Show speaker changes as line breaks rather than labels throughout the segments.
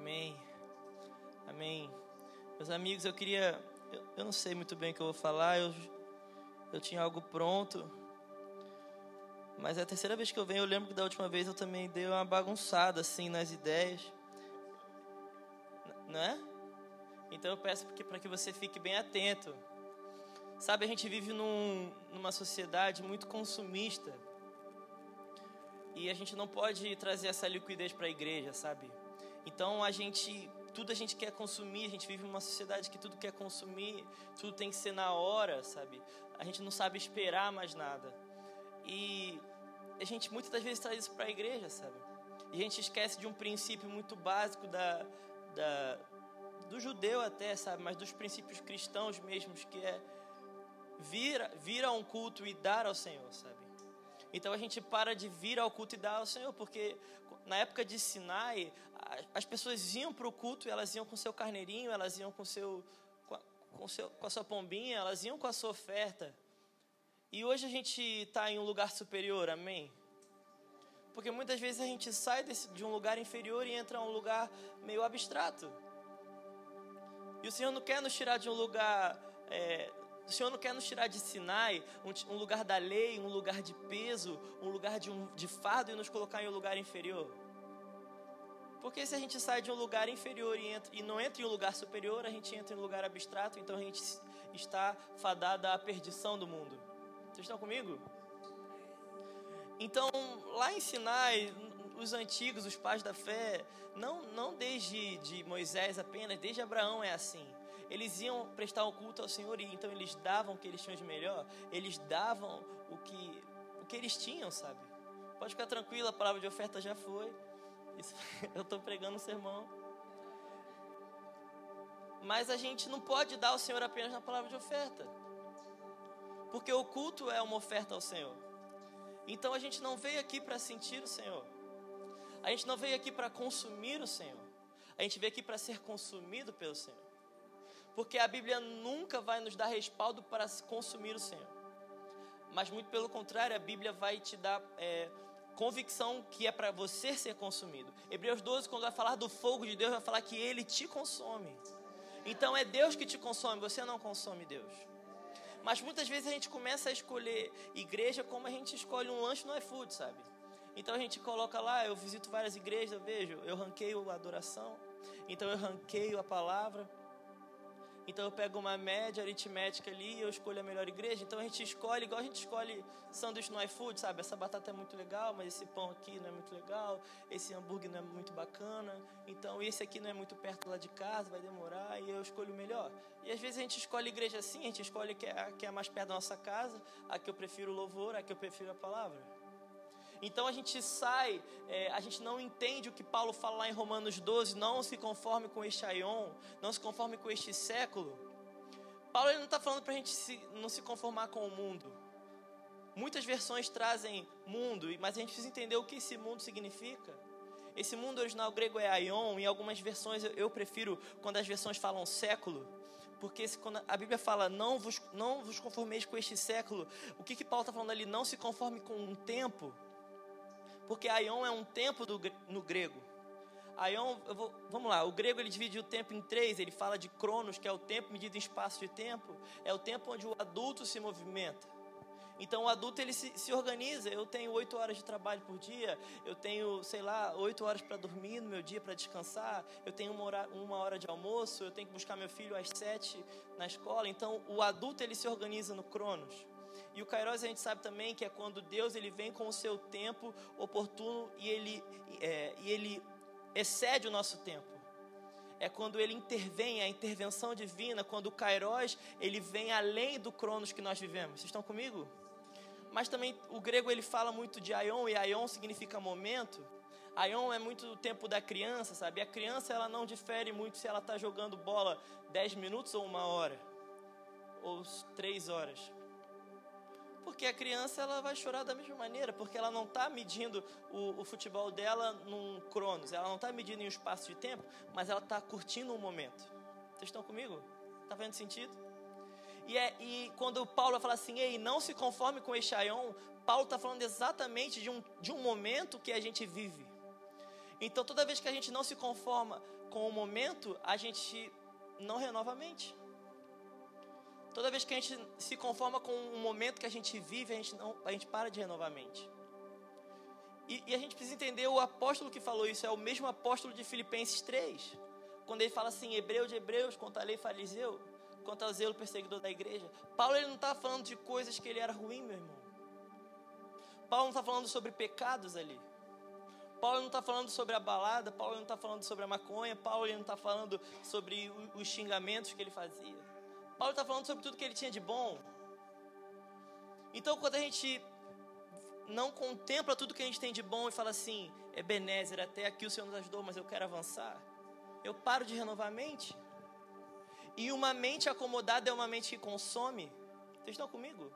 Amém. Amém. Meus amigos, eu queria. Eu, eu não sei muito bem o que eu vou falar, eu, eu tinha algo pronto. Mas é a terceira vez que eu venho, eu lembro que da última vez eu também dei uma bagunçada assim nas ideias. Não é? Então eu peço para que você fique bem atento. Sabe, a gente vive num, numa sociedade muito consumista. E a gente não pode trazer essa liquidez para a igreja, sabe? Então a gente, tudo a gente quer consumir, a gente vive numa sociedade que tudo quer consumir, tudo tem que ser na hora, sabe? A gente não sabe esperar mais nada. E a gente muitas das vezes traz isso para a igreja, sabe? E a gente esquece de um princípio muito básico da, da, do judeu até, sabe? Mas dos princípios cristãos mesmos, que é vir, vir a um culto e dar ao Senhor, sabe? Então a gente para de vir ao culto e dar ao Senhor, porque na época de Sinai, as pessoas iam para o culto e elas iam com seu carneirinho, elas iam com, seu, com, a, com, seu, com a sua pombinha, elas iam com a sua oferta. E hoje a gente está em um lugar superior, amém? Porque muitas vezes a gente sai desse, de um lugar inferior e entra em um lugar meio abstrato. E o Senhor não quer nos tirar de um lugar. É, o Senhor não quer nos tirar de Sinai, um, um, lugar da lei, um lugar de peso, um lugar de, um, de fardo e nos colocar em um lugar inferior. Porque se a gente sai de um lugar inferior e, entra, e não entra em um lugar superior, a gente entra em um lugar abstrato, então a gente está fadada à perdição do mundo. Vocês estão comigo? Então, lá em Sinai, os antigos, os pais da fé, não, não desde de Moisés apenas, desde Abraão é assim. Eles iam prestar o culto ao Senhor e então eles davam o que eles tinham de melhor, eles davam o que, o que eles tinham, sabe? Pode ficar tranquilo, a palavra de oferta já foi. Eu estou pregando um sermão. Mas a gente não pode dar ao Senhor apenas na palavra de oferta. Porque o culto é uma oferta ao Senhor. Então a gente não veio aqui para sentir o Senhor. A gente não veio aqui para consumir o Senhor. A gente veio aqui para ser consumido pelo Senhor. Porque a Bíblia nunca vai nos dar respaldo para consumir o Senhor. Mas muito pelo contrário, a Bíblia vai te dar é, convicção que é para você ser consumido. Hebreus 12, quando vai falar do fogo de Deus, vai falar que ele te consome. Então é Deus que te consome, você não consome Deus. Mas muitas vezes a gente começa a escolher igreja como a gente escolhe um lanche no iFood, sabe? Então a gente coloca lá, eu visito várias igrejas, eu vejo, eu ranqueio a adoração, então eu ranqueio a palavra. Então eu pego uma média aritmética ali eu escolho a melhor igreja. Então a gente escolhe, igual a gente escolhe sanduíche no iFood, sabe? Essa batata é muito legal, mas esse pão aqui não é muito legal, esse hambúrguer não é muito bacana. Então esse aqui não é muito perto lá de casa, vai demorar e eu escolho o melhor. E às vezes a gente escolhe igreja assim, a gente escolhe é, a que é mais perto da nossa casa, a que eu prefiro o louvor, a que eu prefiro a palavra. Então a gente sai, é, a gente não entende o que Paulo fala lá em Romanos 12, não se conforme com este aion, não se conforme com este século. Paulo ele não está falando para a gente se, não se conformar com o mundo. Muitas versões trazem mundo, mas a gente precisa entender o que esse mundo significa. Esse mundo original grego é aion, em algumas versões eu, eu prefiro quando as versões falam século, porque se, quando a Bíblia fala não vos, não vos conformeis com este século, o que, que Paulo está falando ali? Não se conforme com um tempo. Porque aion é um tempo do, no grego. Aion, vou, vamos lá, o grego ele divide o tempo em três, ele fala de cronos, que é o tempo medido em espaço de tempo, é o tempo onde o adulto se movimenta. Então o adulto ele se, se organiza. Eu tenho oito horas de trabalho por dia, eu tenho, sei lá, oito horas para dormir no meu dia para descansar, eu tenho uma hora, uma hora de almoço, eu tenho que buscar meu filho às sete na escola. Então o adulto ele se organiza no cronos. E o Kairos a gente sabe também que é quando Deus ele vem com o seu tempo oportuno e ele, é, e ele excede o nosso tempo. É quando ele intervém, a intervenção divina, quando o Kairos ele vem além do Cronos que nós vivemos. Vocês estão comigo? Mas também o grego ele fala muito de aion e aion significa momento. Aion é muito o tempo da criança, sabe? A criança ela não difere muito se ela está jogando bola 10 minutos ou uma hora ou três horas. Porque a criança ela vai chorar da mesma maneira, porque ela não está medindo o, o, futebol dela num cronos, ela não está medindo em um espaço de tempo, mas ela está curtindo um momento. Vocês estão comigo? Está vendo sentido? E, é, e quando Paulo fala assim, ei, não se conforme com Eixaion, Paulo está falando exatamente de um, de um momento que a gente vive. Então, toda vez que a gente não se conforma com o momento, a gente não renova a mente. Toda vez que a gente se conforma com o momento que a gente vive, a gente, não, a gente para de renovar a mente. E, e, a gente precisa entender, o apóstolo que falou isso é o mesmo apóstolo de Filipenses 3. Quando ele fala assim, hebreu de hebreus, quanto a lei fariseu, quanto ao zelo perseguidor da igreja. Paulo ele não está falando de coisas que ele era ruim, meu irmão. Paulo não está falando sobre pecados ali. Paulo não está falando sobre a balada, Paulo não está falando sobre a maconha, Paulo não está falando sobre os xingamentos que ele fazia. Paulo está falando sobre tudo que ele tinha de bom. Então, quando a gente não contempla tudo que a gente tem de bom e fala assim, Ebenezer, até aqui o Senhor nos ajudou, mas eu quero avançar. Eu paro de renovar a mente. E uma mente acomodada é uma mente que consome. Vocês estão comigo?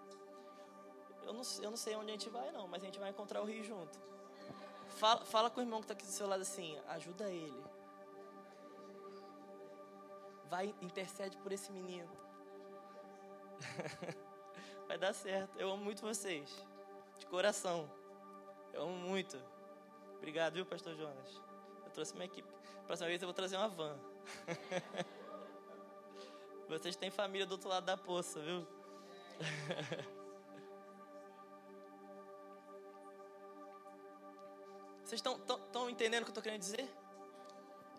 Eu não, eu não sei onde a gente vai, não, mas a gente vai encontrar o rio junto. Fala, fala com o irmão que está aqui do seu lado assim, ajuda ele. Vai, intercede por esse menino. vai dar certo. Eu amo muito vocês. De coração. Eu amo muito. Obrigado, viu, Pastor Jonas? Eu trouxe minha equipe. Próxima vez eu vou trazer uma van. Vocês têm família do outro lado da poça, viu? Vocês estão entendendo o que eu estou querendo dizer?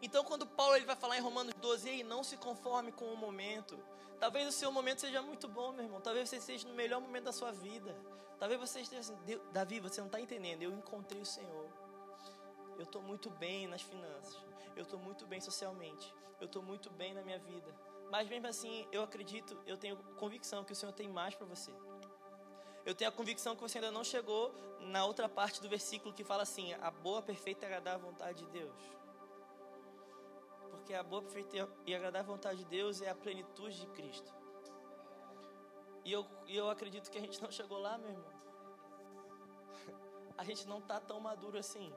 Então, quando Paulo ele vai falar em Romanos 12, ei, não se conforme com o momento. Talvez o seu momento seja muito bom, meu irmão. Talvez você esteja no melhor momento da sua vida. Talvez você esteja assim, Davi, você não está entendendo. Eu encontrei o Senhor. Eu estou muito bem nas finanças. Eu estou muito bem socialmente. Eu estou muito bem na minha vida. Mas mesmo assim, eu acredito, eu tenho convicção que o Senhor tem mais para você. Eu tenho a convicção que você ainda não chegou na outra parte do versículo que fala assim: a boa, perfeita e agradável vontade de Deus. Porque a boa, perfeita e agradável vontade de Deus é a plenitude de Cristo. E eu, eu acredito que a gente não chegou lá, meu irmão. A gente não está tão maduro assim.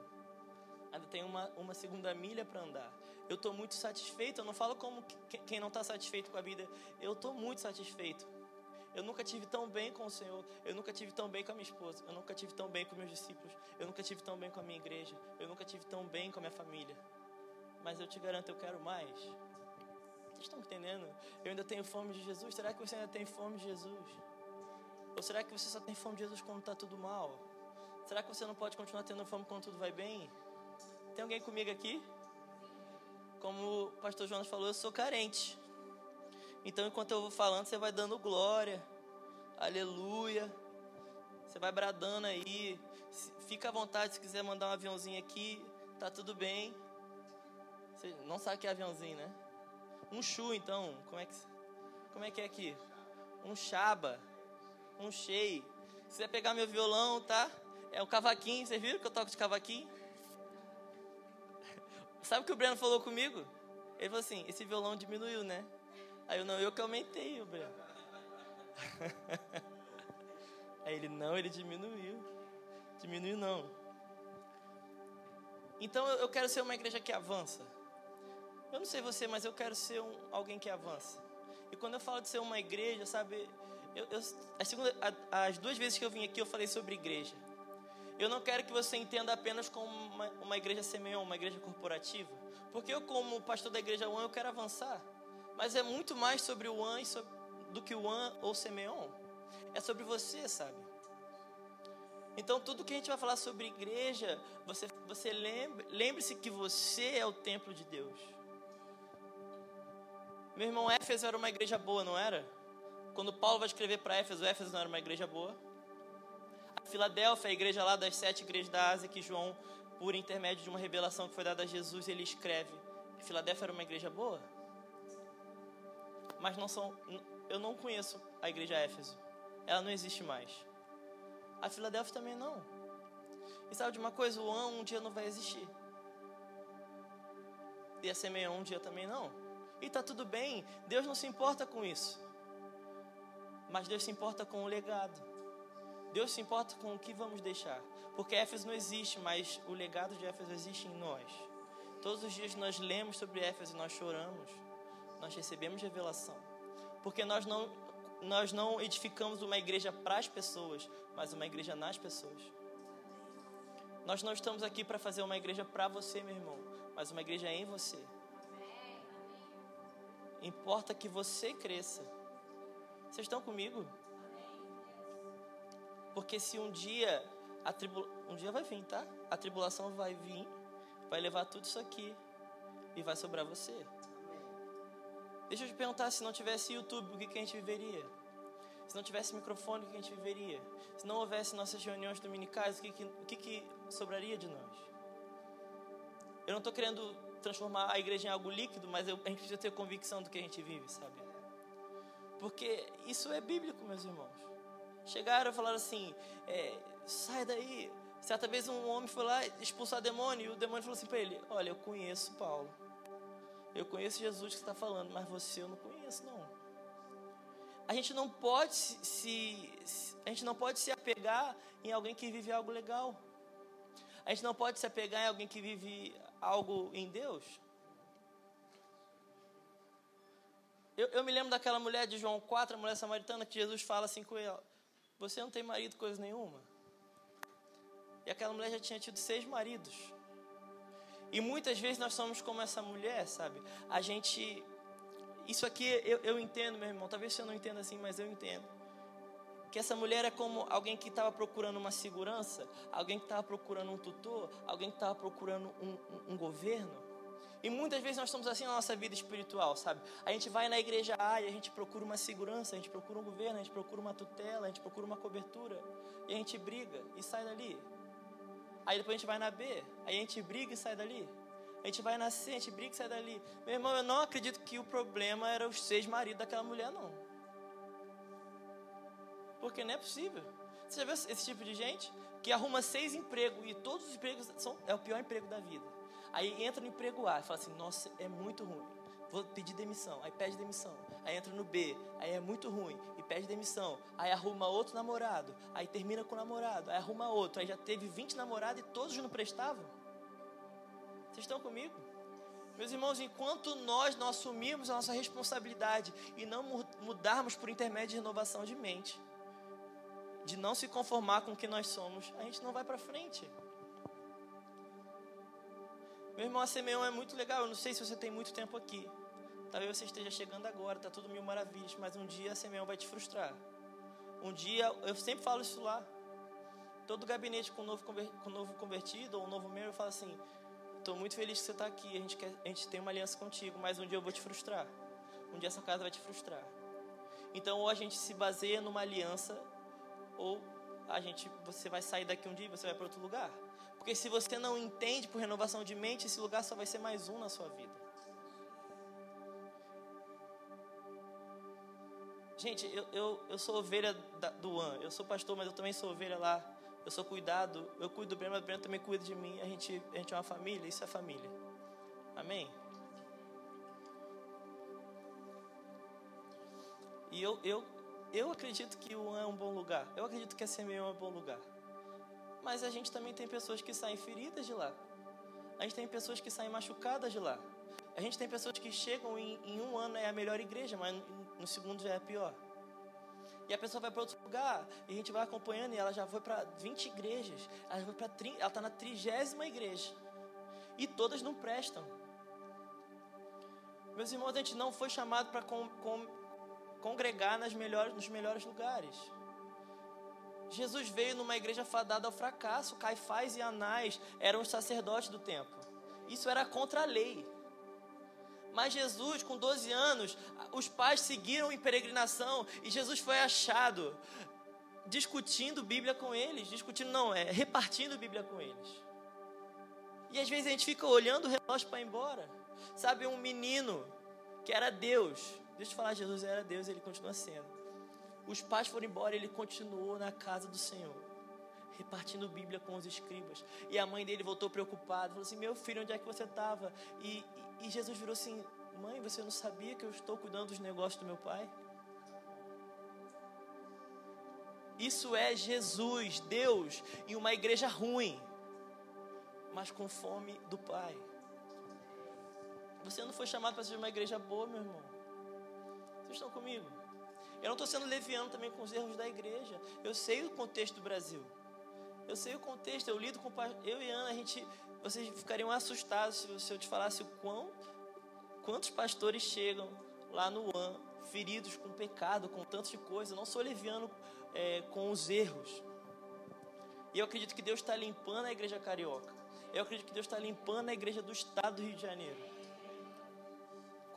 Ainda tem uma, uma segunda milha para andar. Eu estou muito satisfeito. Eu não falo como quem não está satisfeito com a vida. Eu estou muito satisfeito. Eu nunca tive tão bem com o Senhor. Eu nunca tive tão bem com a minha esposa. Eu nunca tive tão bem com meus discípulos. Eu nunca tive tão bem com a minha igreja. Eu nunca tive tão bem com a minha família. Mas eu te garanto, eu quero mais. Vocês estão entendendo? Eu ainda tenho fome de Jesus. Será que você ainda tem fome de Jesus? Ou será que você só tem fome de Jesus quando está tudo mal? Será que você não pode continuar tendo fome quando tudo vai bem? Tem alguém comigo aqui? Como o pastor Jonas falou, eu sou carente. Então, enquanto eu vou falando, você vai dando glória, aleluia. Você vai bradando aí. Fica à vontade se quiser mandar um aviãozinho aqui, tá tudo bem. Você não sabe o que é aviãozinho, né? Um chu, então, como é que, como é, que é aqui? Um chaba, um chei. Se você pegar meu violão, tá? É o cavaquinho, vocês viram que eu toco de cavaquinho? Sabe o que o Breno falou comigo? Ele falou assim: esse violão diminuiu, né? Aí eu não, eu que aumentei o Breno. Aí ele, não, ele diminuiu. Diminuiu não. Então eu quero ser uma igreja que avança. Eu não sei você, mas eu quero ser um, alguém que avança. E quando eu falo de ser uma igreja, sabe, eu, eu, a segunda, as duas vezes que eu vim aqui eu falei sobre igreja. Eu não quero que você entenda apenas como uma, uma igreja semeão, uma igreja corporativa. Porque eu, como pastor da igreja One, eu quero avançar. Mas é muito mais sobre o One do que o One ou Semeon. É sobre você, sabe? Então, tudo que a gente vai falar sobre igreja, você, você lembre, lembre-se que você é o templo de Deus. Meu irmão, Éfeso era uma igreja boa, não era? Quando Paulo vai escrever para Éfeso, Éfeso não era uma igreja boa. Filadélfia, a igreja lá das sete igrejas da Ásia, que João, por intermédio de uma revelação que foi dada a Jesus, ele escreve. Filadélfia era uma igreja boa? Mas não são. Eu não conheço a igreja Éfeso. Ela não existe mais. A Filadélfia também não. E sabe de uma coisa? O An um dia não vai existir. E a Semeia um dia também não. E tá tudo bem. Deus não se importa com isso. Mas Deus se importa com o legado. Deus se importa com o que vamos deixar. Porque Éfeso não existe, mas o legado de Éfeso existe em nós. Todos os dias nós lemos sobre Éfeso e nós choramos. Nós recebemos revelação. Porque nós não, nós não edificamos uma igreja para as pessoas, mas uma igreja nas pessoas. Nós não estamos aqui para fazer uma igreja para você, meu irmão, mas uma igreja em você. Importa que você cresça. Vocês estão comigo? Porque se um dia a um dia vai vir, tá? A tribulação vai vir, vai levar tudo isso aqui e vai sobrar você. Deixa eu te perguntar, se não tivesse YouTube, o que, que a gente viveria? Se não tivesse microfone, o que a gente viveria? Se não houvesse nossas reuniões dominicais, o que, que, o que, que sobraria de nós? Eu não estou querendo transformar a igreja em algo líquido, mas eu, a gente precisa ter convicção do que a gente vive, sabe? Porque isso é bíblico, meus irmãos. Chegaram e falaram assim: é, sai daí. Certa vez um homem foi lá expulsar demônio e o demônio falou assim para ele: Olha, eu conheço Paulo. Eu conheço Jesus que está falando, mas você eu não conheço, não a gente não pode se, a gente não pode se apegar em alguém que vive algo legal. A gente não pode se apegar em alguém que vive algo em Deus. Eu, eu me lembro daquela mulher de João 4, a mulher samaritana, que Jesus fala assim com ela: Você não tem marido, coisa nenhuma. E aquela mulher já tinha tido seis maridos. E muitas vezes nós somos como essa mulher, sabe? A gente isso aqui eu, eu entendo, meu irmão. Talvez você não entenda assim, mas eu entendo. Que essa mulher é como alguém que estava procurando uma segurança, alguém que estava procurando um tutor, alguém que estava procurando um, um, um governo. E muitas vezes nós estamos assim na nossa vida espiritual, sabe? A gente vai na igreja A e a gente procura uma segurança, a gente procura um governo, a gente procura uma tutela, a gente procura uma cobertura. E a gente briga e sai dali. Aí depois a gente vai na B, aí a gente briga e sai dali. A gente vai nascer, a gente briga e sai dali. Meu irmão, eu não acredito que o problema era os seis maridos daquela mulher, não. Porque não é possível. Você já viu esse tipo de gente? Que arruma seis empregos e todos os empregos são, é o pior emprego da vida. Aí entra no emprego A e fala assim: Nossa, é muito ruim. Vou pedir demissão. Aí pede demissão. Aí entra no B. Aí é muito ruim. E pede demissão. Aí arruma outro namorado. Aí termina com o namorado. Aí arruma outro. Aí já teve 20 namorados e todos não prestavam. Vocês estão comigo? Meus irmãos, enquanto nós não assumirmos a nossa responsabilidade e não mudarmos por intermédio de renovação de mente, de não se conformar com o que nós somos, a gente não vai para frente. Meu irmão, a Semeão é muito legal. Eu não sei se você tem muito tempo aqui. Talvez você esteja chegando agora, está tudo mil maravilhas, mas um dia a Semeão vai te frustrar. Um dia, eu sempre falo isso lá. Todo gabinete com novo, com novo convertido ou um novo membro fala assim: Estou muito feliz que você está aqui. A gente, quer, a gente tem uma aliança contigo, mas um dia eu vou te frustrar. Um dia essa casa vai te frustrar. Então, ou a gente se baseia numa aliança, ou a gente, você vai sair daqui um dia e você vai para outro lugar. Porque se você não entende por renovação de mente, esse lugar só vai ser mais um na sua vida. Gente, eu, eu, eu sou ovelha da, do An. Eu sou pastor, mas eu também sou ovelha lá eu sou cuidado, eu cuido do Breno, mas o Breno também cuida de mim. A gente, a gente é uma família, isso é família. Amém? E eu, eu, eu acredito que o é um bom lugar. Eu acredito que a semeia é um bom lugar. Mas a gente também tem pessoas que saem feridas de lá. A gente tem pessoas que saem machucadas de lá. A gente tem pessoas que chegam em, em um ano é a melhor igreja, mas no, segundo já é pior. E a pessoa vai para outro lugar, e a gente vai acompanhando, e ela já foi para 20 igrejas. Ela foi para ela está na trigésima igreja. E todas não prestam. Meus irmãos, a gente não foi chamado para com, com, congregar nas melhores, nos melhores lugares. Jesus veio numa igreja fadada ao fracasso. Caifás e Anás eram os sacerdotes do templo. Isso era contra a lei. Mas Jesus, com 12 anos, os pais seguiram em peregrinação e Jesus foi achado discutindo Bíblia com eles, discutindo não, é repartindo Bíblia com eles. E às vezes a gente fica olhando o relógio para ir embora. Sabe, um menino que era Deus, deixa eu falar, Jesus era Deus e ele continua sendo. Os pais foram embora, ele continuou na casa do Senhor, repartindo Bíblia com os escribas. E a mãe dele voltou preocupada, falou assim: Meu filho, onde é que você estava? E, e Jesus virou assim: Mãe, você não sabia que eu estou cuidando dos negócios do meu pai? Isso é Jesus, Deus, em uma igreja ruim, mas com fome do Pai. Você não foi chamado para ser uma igreja boa, meu irmão. Vocês estão comigo? Eu não estou sendo leviano também com os erros da igreja. Eu sei o contexto do Brasil. Eu sei o contexto, eu lido com eu e Ana, a gente, vocês ficariam assustados se eu te falasse o quão, quantos pastores chegam lá no AN, feridos com pecado, com tantas de coisa. Eu não sou leviano é, com os erros. E eu acredito que Deus está limpando a igreja carioca. Eu acredito que Deus está limpando a igreja do estado do Rio de Janeiro.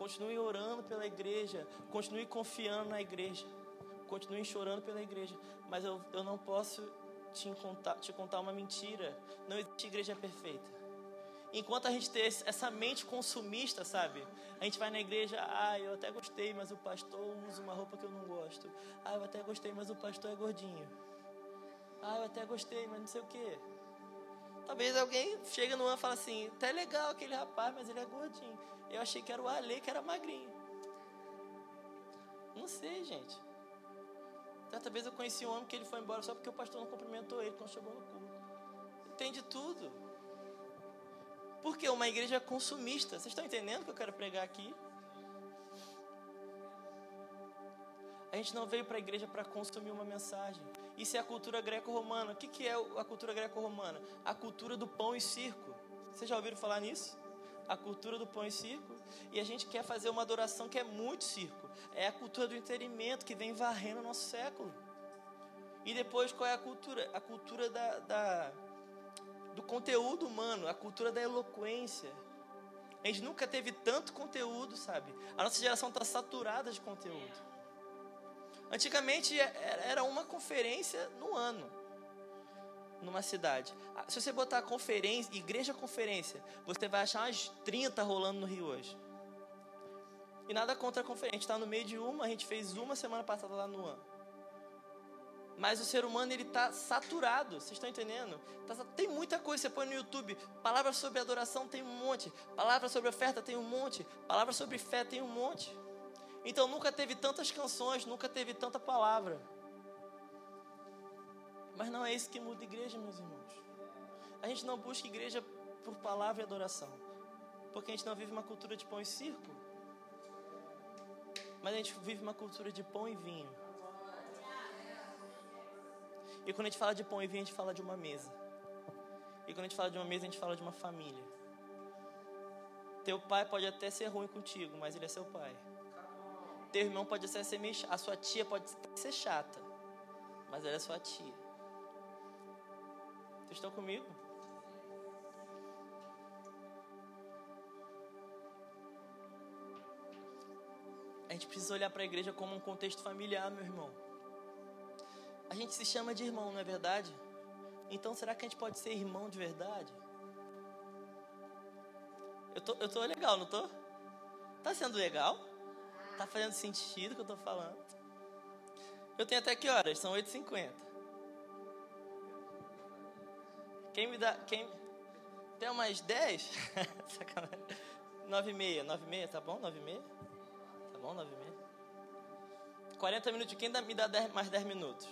Continue orando pela igreja. Continue confiando na igreja. Continue chorando pela igreja. Mas eu, eu não posso te contar, te contar uma mentira. Não existe igreja perfeita. Enquanto a gente ter essa mente consumista, sabe? A gente vai na igreja, ah, eu até gostei, mas o pastor usa uma roupa que eu não gosto. Ah, eu até gostei, mas o pastor é gordinho. Ah, eu até gostei, mas não sei o quê. Talvez alguém chega no ano e fala assim, tá legal aquele rapaz, mas ele é gordinho. Eu achei que era o Ale que era magrinho. Não sei, gente. Certa vez eu conheci um homem que ele foi embora só porque o pastor não cumprimentou ele quando chegou no culto. Tem de tudo. Porque uma igreja consumista. Vocês estão entendendo o que eu quero pregar aqui? A gente não veio para a igreja para consumir uma mensagem. Isso é a cultura greco-romana. O que, que é a cultura greco-romana? A cultura do pão e circo. Vocês já ouviram falar nisso? A cultura do pão e circo. E a gente quer fazer uma adoração que é muito circo. É a cultura do entretenimento que vem varrendo o nosso século. E depois qual é a cultura? A cultura da, da, do conteúdo humano, a cultura da eloquência. A gente nunca teve tanto conteúdo, sabe? A nossa geração está saturada de conteúdo. Antigamente é, era uma conferência no ano, numa cidade. Ah, se você botar conferência, igreja conferência, você vai achar umas 30 rolando no Rio hoje. E nada contra a conferência. A gente está no meio de uma, a gente fez uma semana passada lá no ano. Mas o ser humano ele está saturado, vocês estão entendendo? Tá, tem muita coisa, você põe no YouTube. Palavras sobre adoração tem um monte. Palavras sobre oferta tem um monte. Palavras sobre fé tem um monte. Então nunca teve tantas canções, nunca teve tanta palavra. Mas não é isso que muda a igreja, meus irmãos. A gente não busca igreja por palavra e adoração. Porque a gente não vive uma cultura de pão e circo. Mas a gente vive uma cultura de pão e vinho. E quando a gente fala de pão e vinho, a gente fala de uma mesa. E quando a gente fala de uma mesa, a gente fala de uma família. Teu pai pode até ser ruim contigo, mas ele é seu pai. Teu irmão pode ser, meio a sua tia pode ser chata, mas ela é sua tia. Vocês estão comigo? A gente precisa olhar para a igreja como um contexto familiar, meu irmão. A gente se chama de irmão, não é verdade? Então será que a gente pode ser irmão de verdade? Eu tô, eu tô legal, não tô? Tá sendo legal? Tá fazendo sentido o que eu tô falando? Eu tenho até que horas? São 8h50. Quem me dá. Quem. Tem umas 10? Sacanagem. 9h30. 9h30, tá bom? 9h30? Tá bom? 9h30? 40 minutos. Quem me dá 10, mais 10 minutos?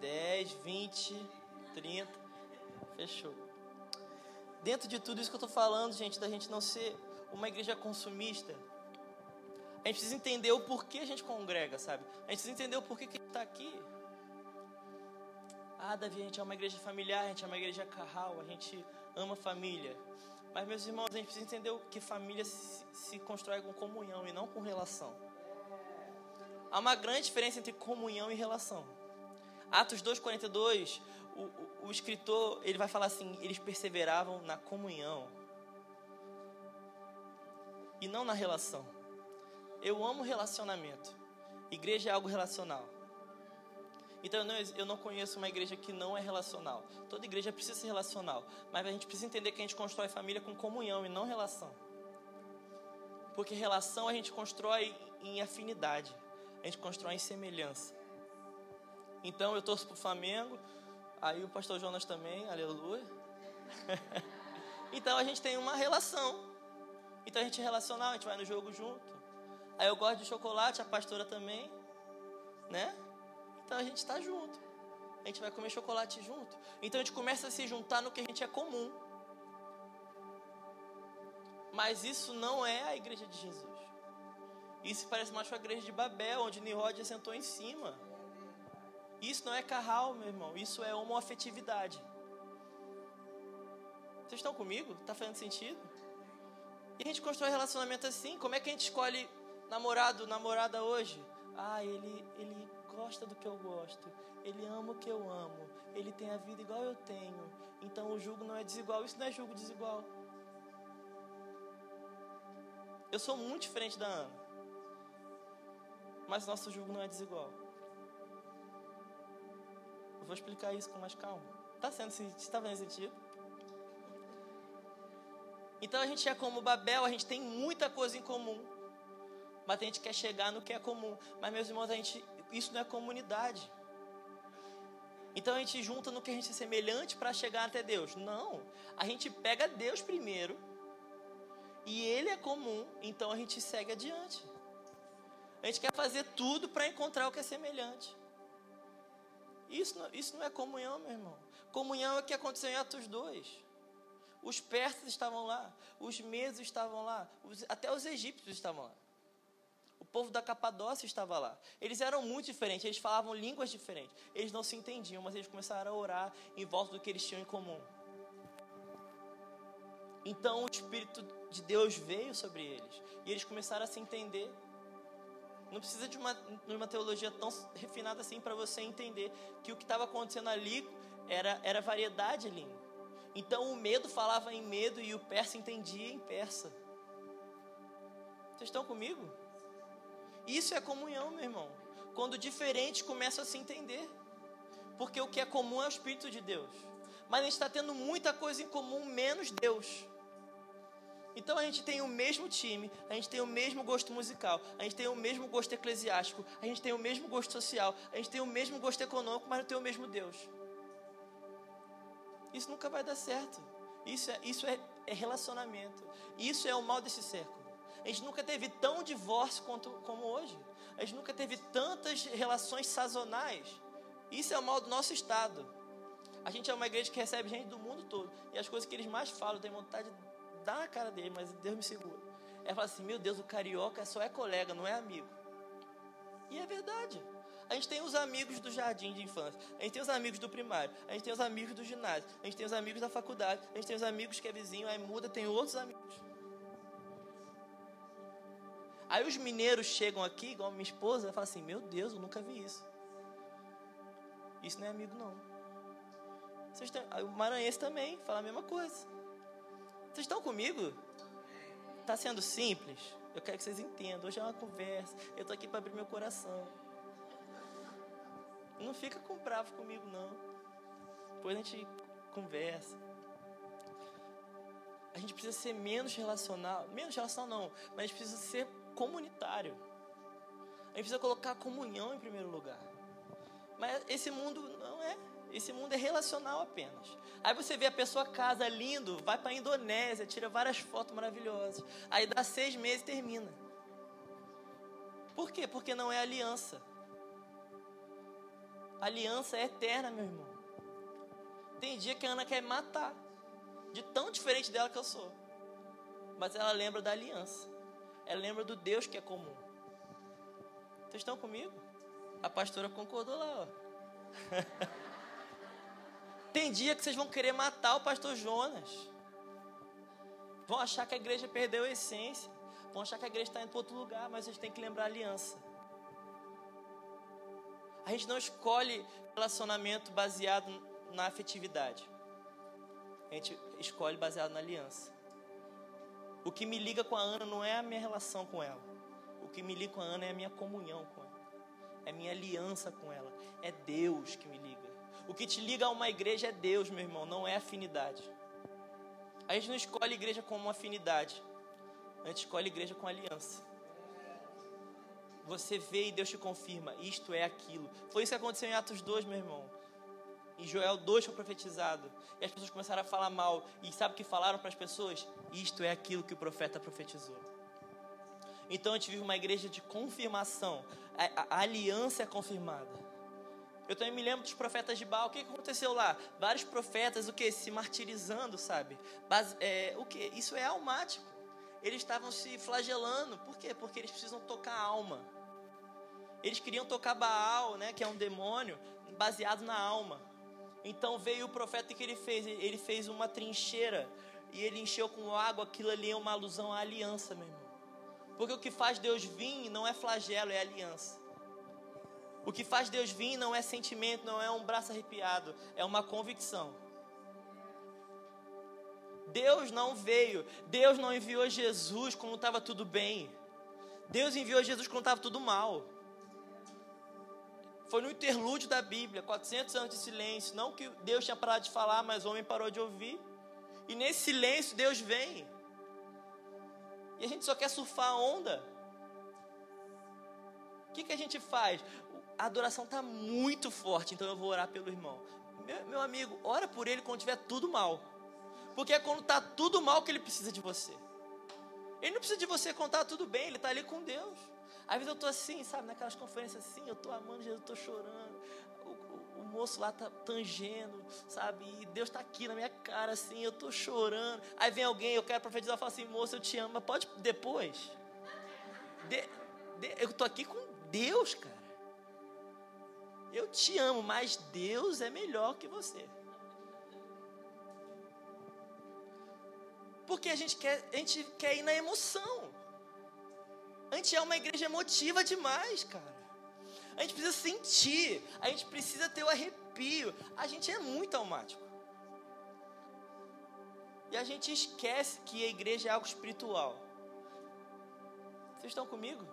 10, 20, 30. Fechou. Dentro de tudo isso que eu tô falando, gente, da gente não ser uma igreja consumista, a gente precisa entender o porquê a gente congrega, sabe? A gente precisa entender o porquê que a gente está aqui. Ah, Davi, a gente é uma igreja familiar, a gente é uma igreja carral, a gente ama família. Mas, meus irmãos, a gente precisa entender que família se, se constrói com comunhão e não com relação. Há uma grande diferença entre comunhão e relação. Atos 2,42, o, o, o escritor ele vai falar assim: eles perseveravam na comunhão e não na relação. Eu amo relacionamento. Igreja é algo relacional. Então eu não, eu não conheço uma igreja que não é relacional. Toda igreja precisa ser relacional. Mas a gente precisa entender que a gente constrói família com comunhão e não relação. Porque relação a gente constrói em afinidade. A gente constrói em semelhança. Então eu torço pro Flamengo. Aí o pastor Jonas também, aleluia. então a gente tem uma relação. Então a gente é relacional, a gente vai no jogo junto. Aí eu gosto de chocolate, a pastora também, né? Então a gente está junto. A gente vai comer chocolate junto. Então a gente começa a se juntar no que a gente é comum. Mas isso não é a igreja de Jesus. Isso parece mais com a igreja de Babel, onde Nimrod sentou em cima. Isso não é carral, meu irmão. Isso é homoafetividade. Vocês estão comigo? Tá fazendo sentido? E a gente constrói relacionamento assim. Como é que a gente escolhe namorado, namorada hoje? Ah, ele, ele gosta do que eu gosto. Ele ama o que eu amo. Ele tem a vida igual eu tenho. Então o jugo não é desigual. Isso não é jugo desigual. Eu sou muito diferente da Ana. Mas nosso jugo não é desigual. Eu vou explicar isso com mais calma. Tá sendo está fazendo sentido? Então a gente é como Babel, a gente tem muita coisa em comum. Mas a gente quer chegar no que é comum. Mas meus irmãos, a gente isso não é comunidade. Então a gente junta no que a gente é semelhante para chegar até Deus. Não. A gente pega Deus primeiro e ele é comum, então a gente segue adiante. A gente quer fazer tudo para encontrar o que é semelhante. Isso não, isso não é comunhão, meu irmão. Comunhão é o que aconteceu em Atos 2. Os persas estavam lá, os medos estavam lá, os, até os egípcios estavam lá. O povo da Capadócia estava lá. Eles eram muito diferentes, eles falavam línguas diferentes. Eles não se entendiam, mas eles começaram a orar em volta do que eles tinham em comum. Então o Espírito de Deus veio sobre eles e eles começaram a se entender. Não precisa de uma, de uma teologia tão refinada assim para você entender que o que estava acontecendo ali era, era variedade ali. Então o medo falava em medo e o persa entendia em persa. Vocês estão comigo? Isso é comunhão, meu irmão. Quando diferentes começam a se entender. Porque o que é comum é o Espírito de Deus. Mas a gente está tendo muita coisa em comum, menos Deus. Então a gente tem o mesmo time, a gente tem o mesmo gosto musical, a gente tem o mesmo gosto eclesiástico, a gente tem o mesmo gosto social, a gente tem o mesmo gosto econômico, mas não tem o mesmo Deus. Isso nunca vai dar certo. Isso é, isso é, é relacionamento. Isso é o mal desse século. A gente nunca teve tão divórcio quanto, como hoje. A gente nunca teve tantas relações sazonais. Isso é o mal do nosso estado. A gente é uma igreja que recebe gente do mundo todo. E as coisas que eles mais falam, tem vontade de dar na cara dele, mas Deus me segura. Ela fala assim: Meu Deus, o carioca só é colega, não é amigo. E é verdade. A gente tem os amigos do jardim de infância, a gente tem os amigos do primário, a gente tem os amigos do ginásio, a gente tem os amigos da faculdade, a gente tem os amigos que é vizinho, aí muda, tem outros amigos. Aí os mineiros chegam aqui, igual minha esposa, e falam assim: Meu Deus, eu nunca vi isso. Isso não é amigo, não. Vocês têm, o maranhense também fala a mesma coisa. Vocês estão comigo? Está sendo simples? Eu quero que vocês entendam. Hoje é uma conversa. Eu estou aqui para abrir meu coração. Não fica com bravo comigo, não. Depois a gente conversa. A gente precisa ser menos relacional. Menos relacional, não. Mas a gente precisa ser comunitário. A gente precisa colocar a comunhão em primeiro lugar. Mas esse mundo não é. Esse mundo é relacional apenas. Aí você vê a pessoa casa lindo, vai para a Indonésia, tira várias fotos maravilhosas. Aí dá seis meses e termina. Por quê? Porque não é aliança. Aliança é eterna, meu irmão. Tem dia que a Ana quer matar. De tão diferente dela que eu sou. Mas ela lembra da aliança. Ela lembra do Deus que é comum. Vocês estão comigo? A pastora concordou lá, ó. Tem dia que vocês vão querer matar o pastor Jonas. Vão achar que a igreja perdeu a essência. Vão achar que a igreja está para outro lugar, mas vocês têm que lembrar a aliança. A gente não escolhe relacionamento baseado na afetividade. A gente escolhe baseado na aliança. O que me liga com a Ana não é a minha relação com ela. O que me liga com a Ana é a minha comunhão com ela. É a minha aliança com ela. É Deus que me liga. O que te liga a uma igreja é Deus, meu irmão, não é afinidade. A gente não escolhe igreja com uma afinidade. A gente escolhe igreja com aliança. Você vê e Deus te confirma, isto é aquilo. Foi isso que aconteceu em Atos 2, meu irmão. Em Joel 2 foi profetizado. E as pessoas começaram a falar mal. E sabe o que falaram para as pessoas? Isto é aquilo que o profeta profetizou. Então a gente vive uma igreja de confirmação. A, a, a aliança é confirmada. Eu também me lembro dos profetas de Baal. O que aconteceu lá? Vários profetas, o que? Se martirizando, sabe? É, o que? Isso é almático. Eles estavam se flagelando. Por quê? Porque eles precisam tocar a alma. Eles queriam tocar Baal, né, que é um demônio, baseado na alma. Então veio o profeta e que ele fez? Ele fez uma trincheira e ele encheu com água. Aquilo ali é uma alusão à aliança, meu irmão. Porque o que faz Deus vir não é flagelo, é aliança. O que faz Deus vir não é sentimento, não é um braço arrepiado, é uma convicção. Deus não veio, Deus não enviou Jesus quando estava tudo bem. Deus enviou Jesus quando estava tudo mal. Foi no interlúdio da Bíblia, 400 anos de silêncio. Não que Deus tinha parado de falar, mas o homem parou de ouvir. E nesse silêncio Deus vem. E a gente só quer surfar a onda. O que, que a gente faz? A adoração está muito forte, então eu vou orar pelo irmão. Meu, meu amigo, ora por ele quando tiver tudo mal. Porque é quando está tudo mal que ele precisa de você. Ele não precisa de você contar tudo bem, ele está ali com Deus. Às vezes eu estou assim, sabe, naquelas conferências assim, eu estou amando Jesus, estou chorando. O, o, o, moço lá está tangendo, sabe? E Deus está aqui na minha cara, assim, eu estou chorando. Aí vem alguém, eu quero profetizar, eu falo assim, moço, eu te amo, mas pode depois. De, de, eu estou aqui com Deus, cara. Eu te amo, mas Deus é melhor que você. Porque a gente quer, a gente quer ir na emoção. A gente é uma igreja emotiva demais, cara. A gente precisa sentir, a gente precisa ter o arrepio. A gente é muito almático. E a gente esquece que a igreja é algo espiritual. Vocês estão comigo?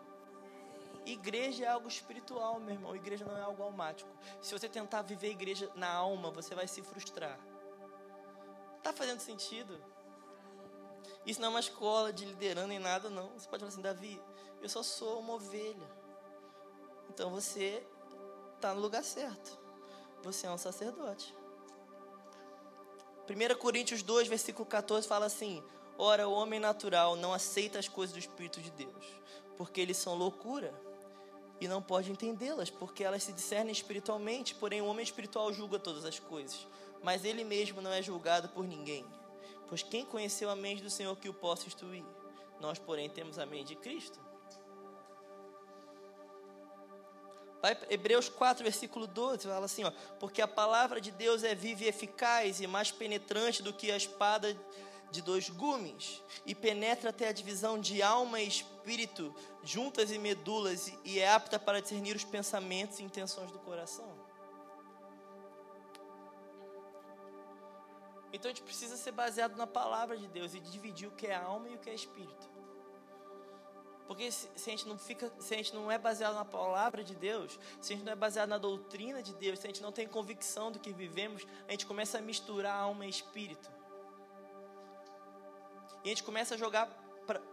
Igreja é algo espiritual, meu irmão. Igreja não é algo almático. Se você tentar viver a igreja na alma, você vai se frustrar. Tá fazendo sentido? Isso não é uma escola de liderando nem nada, não. Você pode falar assim, Davi, eu só sou uma ovelha. Então você está no lugar certo. Você é um sacerdote. 1 Coríntios 2, versículo 14 fala assim: Ora, o homem natural não aceita as coisas do Espírito de Deus, porque eles são loucura e não pode entendê-las, porque elas se discernem espiritualmente, porém o homem espiritual julga todas as coisas, mas ele mesmo não é julgado por ninguém. Pois quem conheceu a mente do Senhor que o possa instruir? Nós, porém, temos a mente de Cristo. Vai, Hebreus 4, versículo 12, fala assim: ó, Porque a palavra de Deus é viva e eficaz e mais penetrante do que a espada de dois gumes, e penetra até a divisão de alma e espírito, juntas e medulas, e é apta para discernir os pensamentos e intenções do coração. Então a gente precisa ser baseado na palavra de Deus e dividir o que é alma e o que é espírito. Porque se, a gente não fica, se a gente não é baseado na palavra de Deus, se a gente não é baseado na doutrina de Deus, se a gente não tem convicção do que vivemos, a gente começa a misturar alma e espírito. E a gente começa a jogar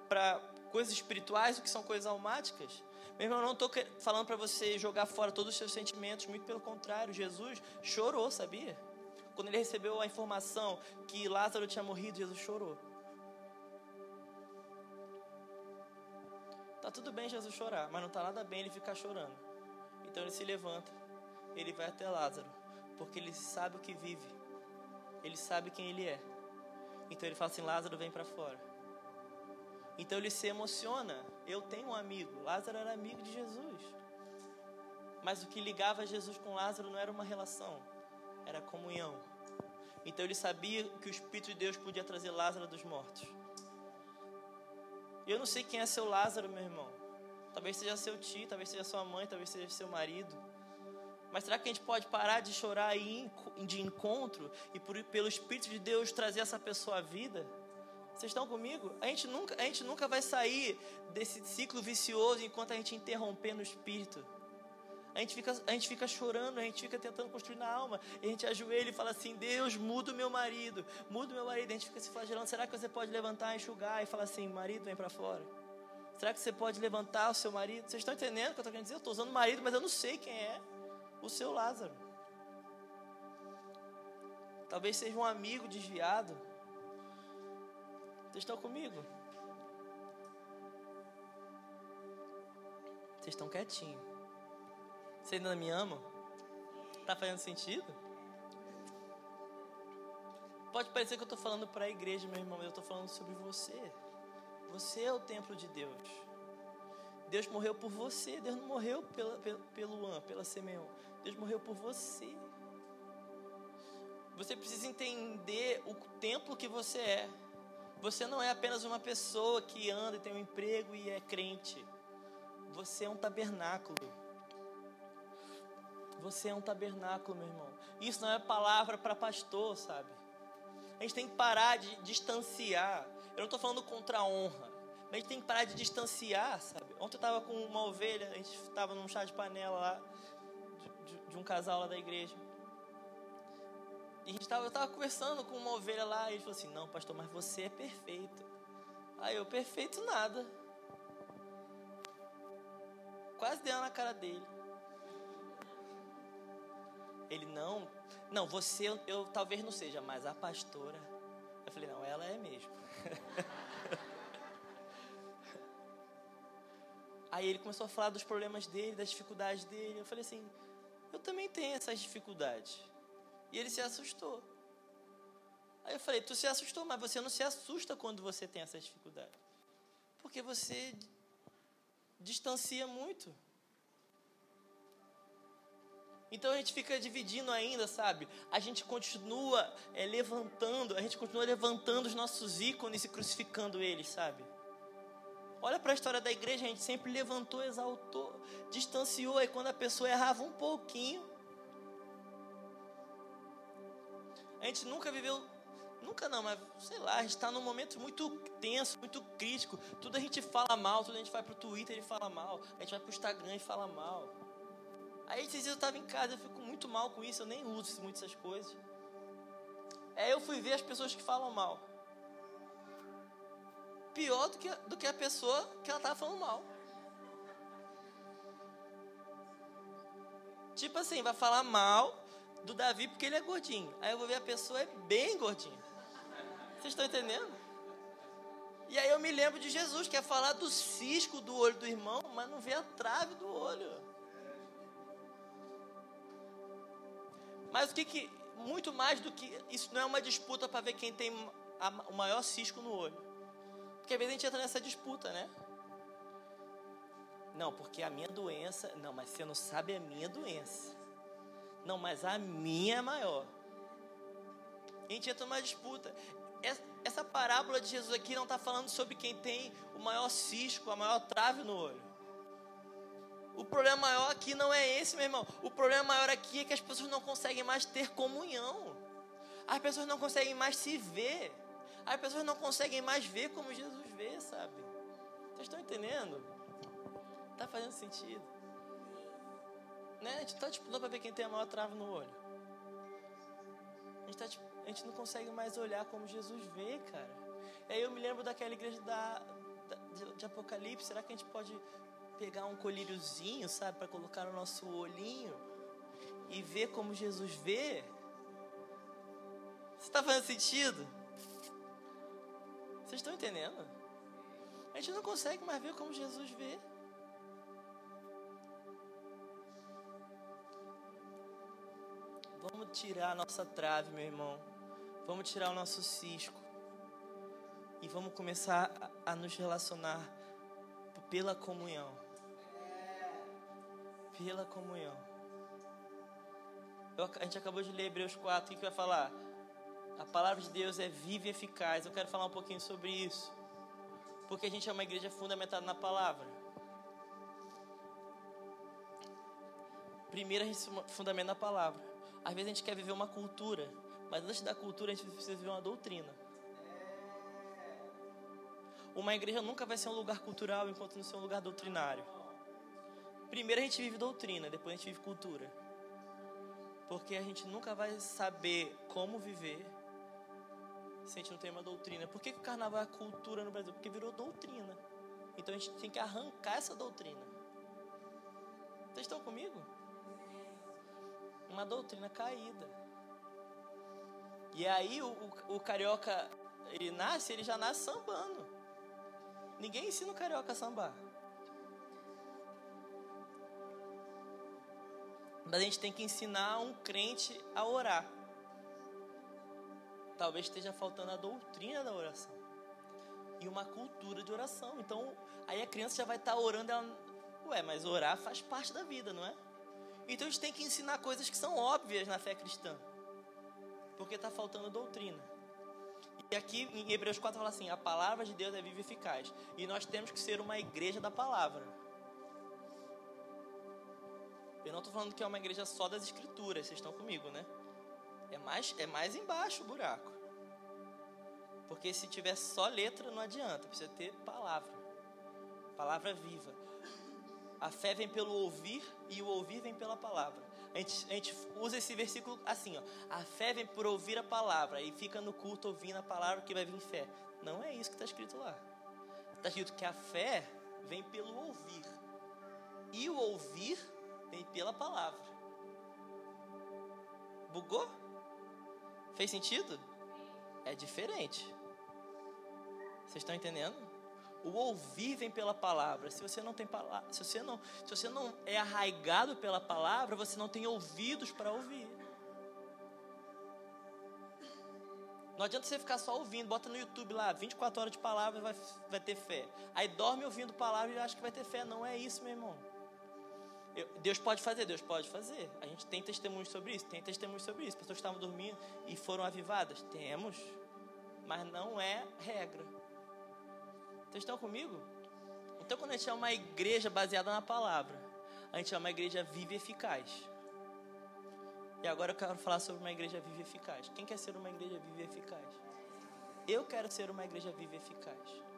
para coisas espirituais o que são coisas almáticas. Meu irmão, eu não estou falando para você jogar fora todos os seus sentimentos, muito pelo contrário, Jesus chorou, sabia? Quando ele recebeu a informação que Lázaro tinha morrido, Jesus chorou. Tá tudo bem Jesus chorar, mas não tá nada bem ele ficar chorando. Então ele se levanta, ele vai até Lázaro, porque ele sabe o que vive. Ele sabe quem ele é. Então ele fala assim: Lázaro, vem para fora. Então ele se emociona. Eu tenho um amigo. Lázaro era amigo de Jesus. Mas o que ligava Jesus com Lázaro não era uma relação, era comunhão. Então ele sabia que o Espírito de Deus podia trazer Lázaro dos mortos. Eu não sei quem é seu Lázaro, meu irmão. Talvez seja seu tio, talvez seja sua mãe, talvez seja seu marido. Mas será que a gente pode parar de chorar e de encontro e por, pelo Espírito de Deus trazer essa pessoa à vida? Vocês estão comigo? A gente nunca, a gente nunca vai sair desse ciclo vicioso enquanto a gente interromper no Espírito. A gente, fica, a gente fica chorando, a gente fica tentando construir na alma. E a gente ajoelha e fala assim: Deus, muda o meu marido, muda o meu marido. A gente fica se flagelando. Será que você pode levantar, enxugar e falar assim: marido, vem para fora? Será que você pode levantar o seu marido? Vocês estão entendendo o que eu estou querendo dizer? Eu estou usando marido, mas eu não sei quem é o seu Lázaro. Talvez seja um amigo desviado. Vocês estão comigo? Vocês estão quietinhos. Você ainda me ama? Tá fazendo sentido? Pode parecer que eu estou falando para a igreja, meu irmão, mas eu estou falando sobre você. Você é o templo de Deus. Deus morreu por você. Deus não morreu pela, pelo, pelo An, pela Simeão. Deus morreu por você. Você precisa entender o templo que você é. Você não é apenas uma pessoa que anda e tem um emprego e é crente. Você é um tabernáculo. Você é um tabernáculo, meu irmão. Isso não é palavra para pastor, sabe? A gente tem que parar de distanciar. Eu não estou falando contra a honra. Mas a gente tem que parar de distanciar, sabe? Ontem eu estava com uma ovelha, a gente estava num chá de panela lá, de, de, um casal lá da igreja. E a gente tava, eu estava conversando com uma ovelha lá, e ele falou assim: Não, pastor, mas você é perfeito. Aí eu, perfeito nada. Quase deu na cara dele. Ele, não, não, você eu, talvez não seja, mas a pastora. Eu falei: Não, ela é mesmo. Aí ele começou a falar dos problemas dele, das dificuldades dele. Eu falei assim: Eu também tenho essas dificuldades. E ele se assustou. Aí eu falei: Tu se assustou, mas você não se assusta quando você tem essas dificuldades. Porque você distancia muito. Então a gente fica dividindo ainda, sabe? A gente continua é, levantando, a gente continua levantando os nossos ícones e crucificando eles, sabe? Olha para a história da igreja, a gente sempre levantou, exaltou, distanciou, aí quando a pessoa errava um pouquinho, a gente nunca viveu, nunca não, mas sei lá, a gente está num momento muito tenso, muito crítico. Tudo a gente fala mal, tudo a gente vai pro Twitter e fala mal, a gente vai pro Instagram e fala mal. Aí esses dias eu estava em casa, eu fico muito mal com isso, eu nem uso muito essas coisas. Aí eu fui ver as pessoas que falam mal. Pior do que, do que a pessoa que ela estava falando mal. Tipo assim, vai falar mal do Davi porque ele é gordinho. Aí eu vou ver a pessoa é bem gordinha. Vocês estão entendendo? E aí eu me lembro de Jesus, que é falar do cisco do olho do irmão, mas não vê a trave do olho. Mas o que que muito mais do que isso não é uma disputa para ver quem tem a, o maior cisco no olho. Porque às vezes a gente entra nessa disputa, né? Não, porque a minha doença, não, mas você não sabe a minha doença. Não, mas a minha é maior. A gente entra numa disputa. Essa parábola de Jesus aqui não está falando sobre quem tem o maior cisco, a maior trave no olho. O problema maior aqui não é esse, meu irmão. O problema maior aqui é que as pessoas não conseguem mais ter comunhão. As pessoas não conseguem mais se ver. As pessoas não conseguem mais ver como Jesus vê, sabe? Vocês estão entendendo? Tá fazendo sentido? Né? A gente está disputando para ver quem tem a maior trava no olho. A gente, tá, a gente não consegue mais olhar como Jesus vê, cara. E aí eu me lembro daquela igreja da, da de Apocalipse. Será que a gente pode pegar um colíriozinho, sabe, para colocar no nosso olhinho e ver como Jesus vê. Você está fazendo sentido? Vocês estão entendendo? A gente não consegue mais ver como Jesus vê. Vamos tirar a nossa trave, meu irmão. Vamos tirar o nosso cisco. E vamos começar a, nos relacionar pela comunhão pela comunhão. Eu, a gente acabou de ler Hebreus 4, o que, que vai falar? A palavra de Deus é viva e eficaz. Eu quero falar um pouquinho sobre isso. Porque a gente é uma igreja fundamentada na palavra. Primeiro a gente se fundamenta na palavra. Às vezes a gente quer viver uma cultura, mas antes da cultura a gente precisa viver uma doutrina. Uma igreja nunca vai ser um lugar cultural enquanto não ser um lugar doutrinário. Primeiro a gente vive doutrina, depois a gente vive cultura. Porque a gente nunca vai saber como viver se a gente não tem uma doutrina. Por que, que o carnaval é cultura no Brasil? Porque virou doutrina. Então a gente tem que arrancar essa doutrina. Vocês estão comigo? Uma doutrina caída. E aí o, o, o carioca, ele nasce, ele já nasce sambando. Ninguém ensina o carioca a sambar. Mas a gente tem que ensinar um crente a orar. Talvez esteja faltando a doutrina da oração. e uma cultura de oração. Então, aí a criança já vai estar tá orando, ela, ué, mas orar faz parte da vida, não é? Então a gente tem que ensinar coisas que são óbvias na fé cristã, porque está faltando doutrina. E aqui em Hebreus 4 fala assim: a palavra de Deus é viva e eficaz, e nós temos que ser uma igreja da palavra. Eu não estou falando que é uma igreja só das escrituras, vocês estão comigo, né? É mais, é mais embaixo o buraco. Porque se tiver só letra, não adianta. Precisa ter palavra. Palavra viva. A fé vem pelo ouvir e o ouvir vem pela palavra. A gente, a gente usa esse versículo assim, ó. A fé vem por ouvir a palavra e fica no culto ouvindo a palavra que vai vir fé. Não é isso que está escrito lá. Está escrito que a fé vem pelo ouvir. E o ouvir vem pela palavra. Bugou? Fez sentido? É diferente. Vocês estão entendendo? O ouvir vem pela palavra. Se você não tem palavra, se você não, se você não é arraigado pela palavra, você não tem ouvidos para ouvir. Não adianta você ficar só ouvindo, bota no YouTube lá, 24 horas de palavra vai, vai ter fé. Aí dorme ouvindo palavra e acha que vai ter fé. Não é isso, meu irmão. Eu, Deus pode fazer, Deus pode fazer. A gente tem testemunhos sobre isso, tem testemunhos sobre isso. Pessoas estavam dormindo e foram avivadas. Temos, mas não é regra. Vocês estão comigo? Então, quando a gente é uma igreja baseada na palavra, a gente é uma igreja viva e eficaz. E agora eu quero falar sobre uma igreja viva e eficaz. Quem quer ser uma igreja viva e eficaz? Eu quero ser uma igreja viva e eficaz.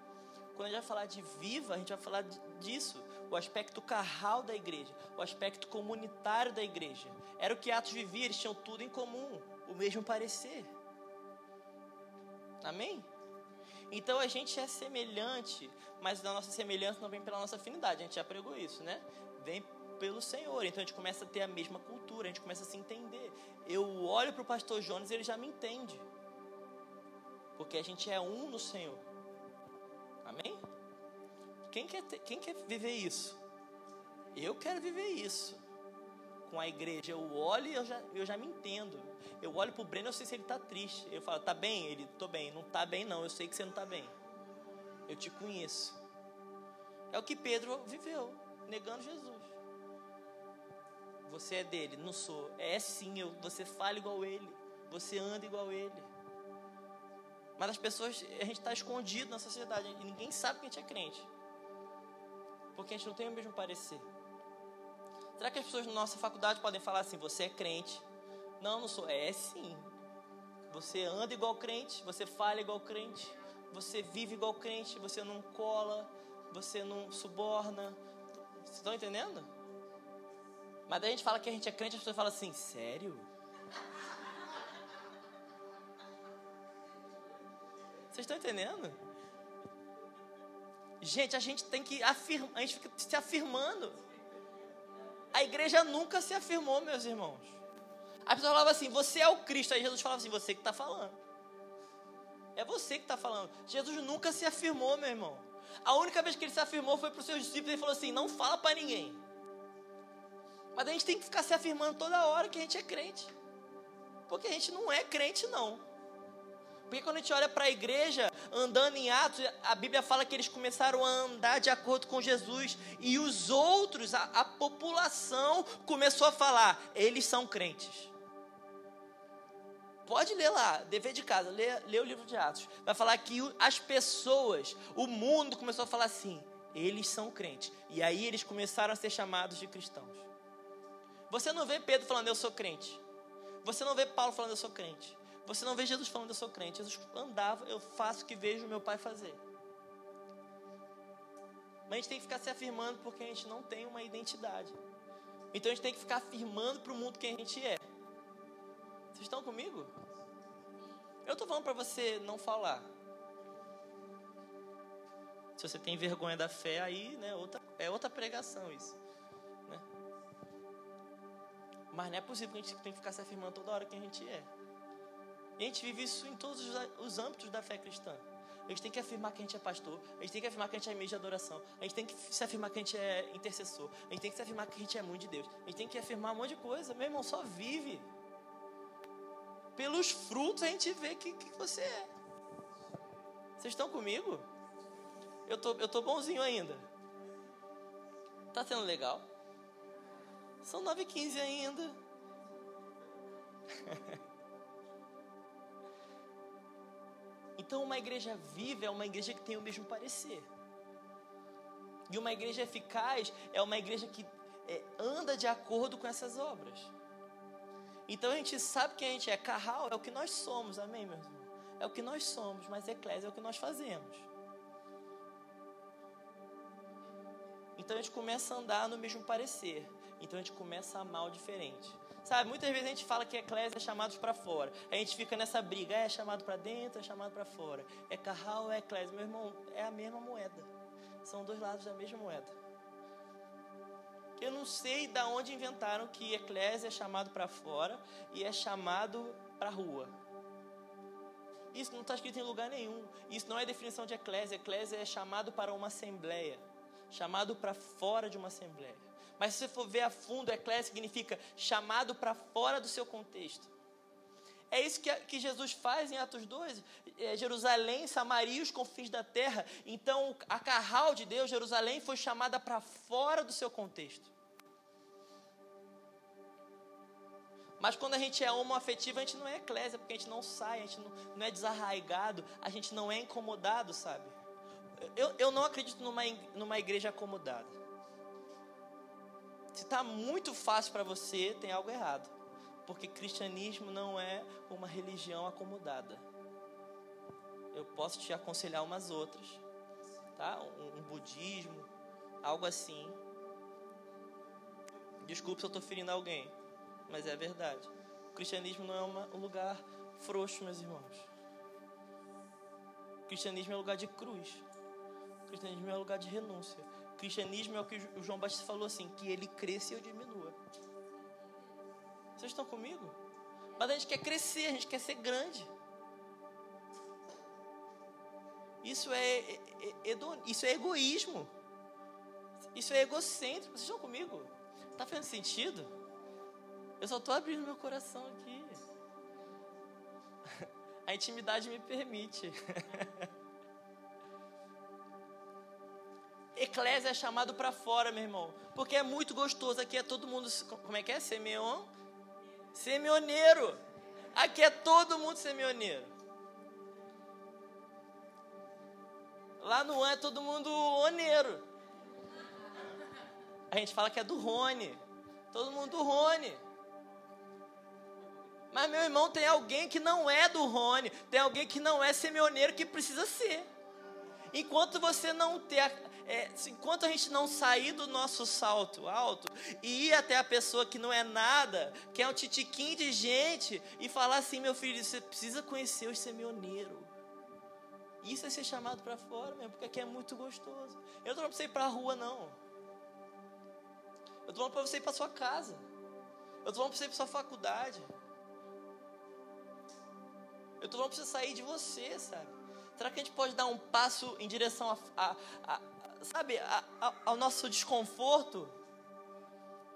Quando a gente vai falar de viva, a gente vai falar disso, o aspecto carral da igreja, o aspecto comunitário da igreja. Era o que Atos vivia, eles tinham tudo em comum, o mesmo parecer. Amém? Então a gente é semelhante, mas a nossa semelhança não vem pela nossa afinidade. A gente já pregou isso, né? Vem pelo Senhor. Então a gente começa a ter a mesma cultura, a gente começa a se entender. Eu olho para o pastor Jonas e ele já me entende. Porque a gente é um no Senhor. Amém? Quem quer, ter, quem quer viver isso? Eu quero viver isso. Com a igreja, eu olho e eu já, eu já me entendo. Eu olho pro Breno, eu sei se ele tá triste. Eu falo, tá bem? Ele, tô bem. Não tá bem, não. Eu sei que você não tá bem. Eu te conheço. É o que Pedro viveu, negando Jesus. Você é dele, não sou. É sim, eu, você fala igual ele. Você anda igual ele. Mas as pessoas, a gente está escondido na sociedade e ninguém sabe que a gente é crente. Porque a gente não tem o mesmo parecer. Será que as pessoas na nossa faculdade podem falar assim: você é crente? Não, não sou. É sim. Você anda igual crente, você fala igual crente, você vive igual crente, você não cola, você não suborna. Vocês estão entendendo? Mas daí a gente fala que a gente é crente, as pessoas falam assim: sério? Vocês estão entendendo? Gente, a gente tem que afirmar, a gente fica se afirmando. A igreja nunca se afirmou, meus irmãos. A pessoa falava assim: Você é o Cristo. Aí Jesus falava assim: Você que está falando. É você que está falando. Jesus nunca se afirmou, meu irmão. A única vez que ele se afirmou foi para os seus discípulos e falou assim: Não fala para ninguém. Mas a gente tem que ficar se afirmando toda hora que a gente é crente. Porque a gente não é crente, não. Porque quando a gente olha para a igreja andando em Atos, a Bíblia fala que eles começaram a andar de acordo com Jesus e os outros, a, a população, começou a falar: eles são crentes. Pode ler lá, dever de casa, lê, lê o livro de Atos. Vai falar que as pessoas, o mundo começou a falar assim: eles são crentes. E aí eles começaram a ser chamados de cristãos. Você não vê Pedro falando, eu sou crente. Você não vê Paulo falando, eu sou crente. Você não vê Jesus falando, eu sou crente. Jesus andava, eu faço o que vejo meu pai fazer. Mas a gente tem que ficar se afirmando porque a gente não tem uma identidade. Então a gente tem que ficar afirmando para o mundo quem a gente é. Vocês estão comigo? Eu estou falando para você não falar. Se você tem vergonha da fé, aí né, outra, é outra pregação isso. Né? Mas não é possível que a gente tem que ficar se afirmando toda hora quem a gente é. E a gente vive isso em todos os âmbitos da fé cristã. A gente tem que afirmar que a gente é pastor, a gente tem que afirmar que a gente é meio de adoração, a gente tem que se afirmar que a gente é intercessor, a gente tem que se afirmar que a gente é muito de Deus, a gente tem que afirmar um monte de coisa. Meu irmão, só vive. Pelos frutos a gente vê que, que você é. Vocês estão comigo? Eu tô, eu tô bonzinho ainda. Tá sendo legal? São 9h15 ainda. então, uma igreja viva é uma igreja que tem o mesmo parecer. E uma igreja eficaz é uma igreja que é, anda de acordo com essas obras. Então a gente sabe que a gente é carral, é o que nós somos, amém, meu irmão? É o que nós somos, mas eclésia é o que nós fazemos. Então a gente começa a andar no mesmo parecer. Então a gente começa a amar o diferente. Sabe, muitas vezes a gente fala que eclésia é chamado para fora. A gente fica nessa briga, é chamado para dentro, é chamado para fora. É carral é eclésia? Meu irmão, é a mesma moeda. São dois lados da mesma moeda. Eu não sei da onde inventaram que eclésia é chamado para fora e é chamado para rua. Isso não está escrito em lugar nenhum. Isso não é definição de eclésia. Eclésia é chamado para uma assembleia chamado para fora de uma assembleia. Mas se você for ver a fundo, eclésia significa chamado para fora do seu contexto. É isso que, que Jesus faz em Atos 2. É, Jerusalém, Samaria os confins da terra. Então, a carral de Deus, Jerusalém, foi chamada para fora do seu contexto. Mas quando a gente é homoafetivo, a gente não é eclésia, porque a gente não sai, a gente não, não é desarraigado, a gente não é incomodado, sabe? eu, eu não acredito numa, numa igreja acomodada. Se está muito fácil para você, tem algo errado. Porque cristianismo não é uma religião acomodada. Eu posso te aconselhar umas outras, tá? Um, um budismo, algo assim. Desculpe se eu estou ferindo alguém, mas é verdade. O cristianismo não é uma, um lugar frouxo, meus irmãos. O cristianismo é um lugar de cruz cristianismo é um lugar de renúncia. Cristianismo é o que o João Batista falou assim: que ele cresça e eu diminua. Vocês estão comigo? Mas a gente quer crescer, a gente quer ser grande. Isso é, é, é, isso é egoísmo. Isso é egocêntrico. Vocês estão comigo? Está fazendo sentido? Eu só estou abrindo meu coração aqui. A intimidade me permite. Eclésia é chamado para fora, meu irmão. Porque é muito gostoso. Aqui é todo mundo. Como é que é? Semeon? Semioneiro. Aqui é todo mundo semioneiro. Lá no An é todo mundo oneiro. A gente fala que é do Rony. Todo mundo do Rony. Mas meu irmão, tem alguém que não é do Rony. Tem alguém que não é semioneiro que precisa ser. Enquanto você não ter é, enquanto a gente não sair do nosso salto alto e ir até a pessoa que não é nada, que é um titiquinho de gente, e falar assim: meu filho, você precisa conhecer o semioneiro. Isso é ser chamado para fora mesmo, porque aqui é muito gostoso. Eu não falando para você ir para a rua, não. Eu estou falando para você ir para sua casa. Eu estou falando para você ir para sua faculdade. Eu estou falando para você sair de você, sabe? Será que a gente pode dar um passo em direção a, a, a, sabe, a, a, ao nosso desconforto.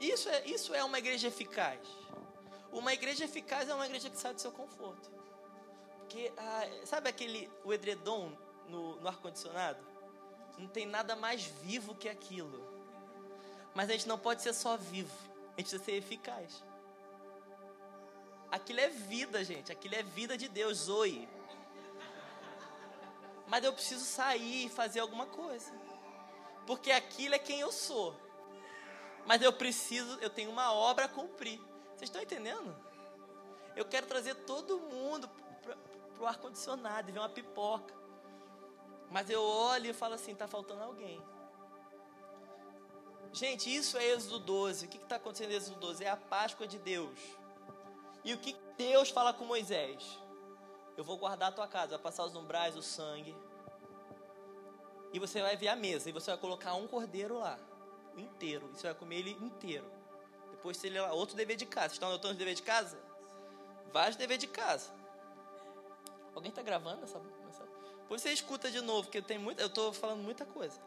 Isso é, isso é uma igreja eficaz. Uma igreja eficaz é uma igreja que sai do seu conforto. Porque, ah, sabe aquele, o edredom no, no ar-condicionado? Não tem nada mais vivo que aquilo. Mas a gente não pode ser só vivo, a gente precisa ser eficaz. Aquilo é vida, gente. Aquilo é vida de Deus, Zoe. Mas eu preciso sair e fazer alguma coisa porque aquilo é quem eu sou. Mas eu preciso, eu tenho uma obra a cumprir. Vocês estão entendendo? Eu quero trazer todo mundo para o ar-condicionado e ver uma pipoca. Mas eu olho e falo assim: está faltando alguém. Gente, isso é Êxodo 12. O que está acontecendo em Êxodo 12? É a Páscoa de Deus. E o que Deus fala com Moisés? Eu vou guardar a tua casa, vai passar os umbrais, o sangue e você vai ver a mesa e você vai colocar um cordeiro lá, inteiro, e você vai comer ele inteiro. Depois você lê lá, outro dever de casa. Vocês estão anotando os dever de casa? Vários dever de casa. Alguém está gravando essa, essa? Depois você escuta de novo, porque tem muito, eu estou falando muita coisa.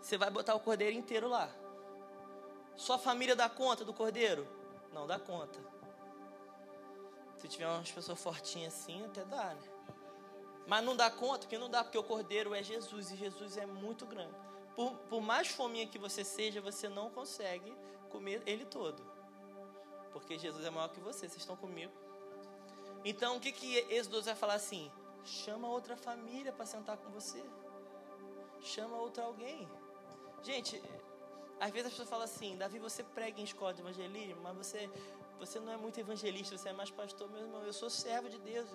Você vai botar o cordeiro inteiro lá. Sua família dá conta do cordeiro? Não dá conta. Se tiver umas pessoas fortinhas assim, até dá, né? Mas não dá conta, que não dá, porque o cordeiro é Jesus e Jesus é muito grande. Por, por mais fominha que você seja, você não consegue comer ele todo. Porque Jesus é maior que você, vocês estão comigo? Então, o que que Êxodo vai falar assim? Chama outra família para sentar com você. Chama outra alguém. Gente, às vezes as pessoas falam assim, Davi, você prega em escola de evangelismo, mas você, você não é muito evangelista, você é mais pastor, meu irmão. Eu sou servo de Deus,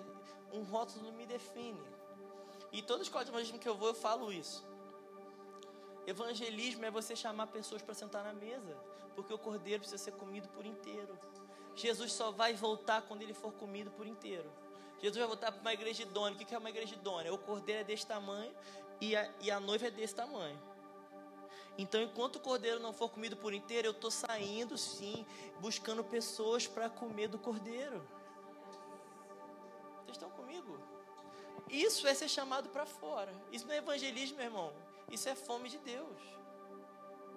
um rótulo não me define. E toda escola de evangelismo que eu vou, eu falo isso. Evangelismo é você chamar pessoas para sentar na mesa, porque o cordeiro precisa ser comido por inteiro. Jesus só vai voltar quando ele for comido por inteiro. Jesus vai voltar para uma igreja idônea. O que é uma igreja idônea? O cordeiro é desse tamanho e a, e a noiva é desse tamanho. Então, enquanto o cordeiro não for comido por inteiro, eu estou saindo sim, buscando pessoas para comer do cordeiro. Vocês estão comigo? Isso é ser chamado para fora. Isso não é evangelismo, meu irmão. Isso é fome de Deus.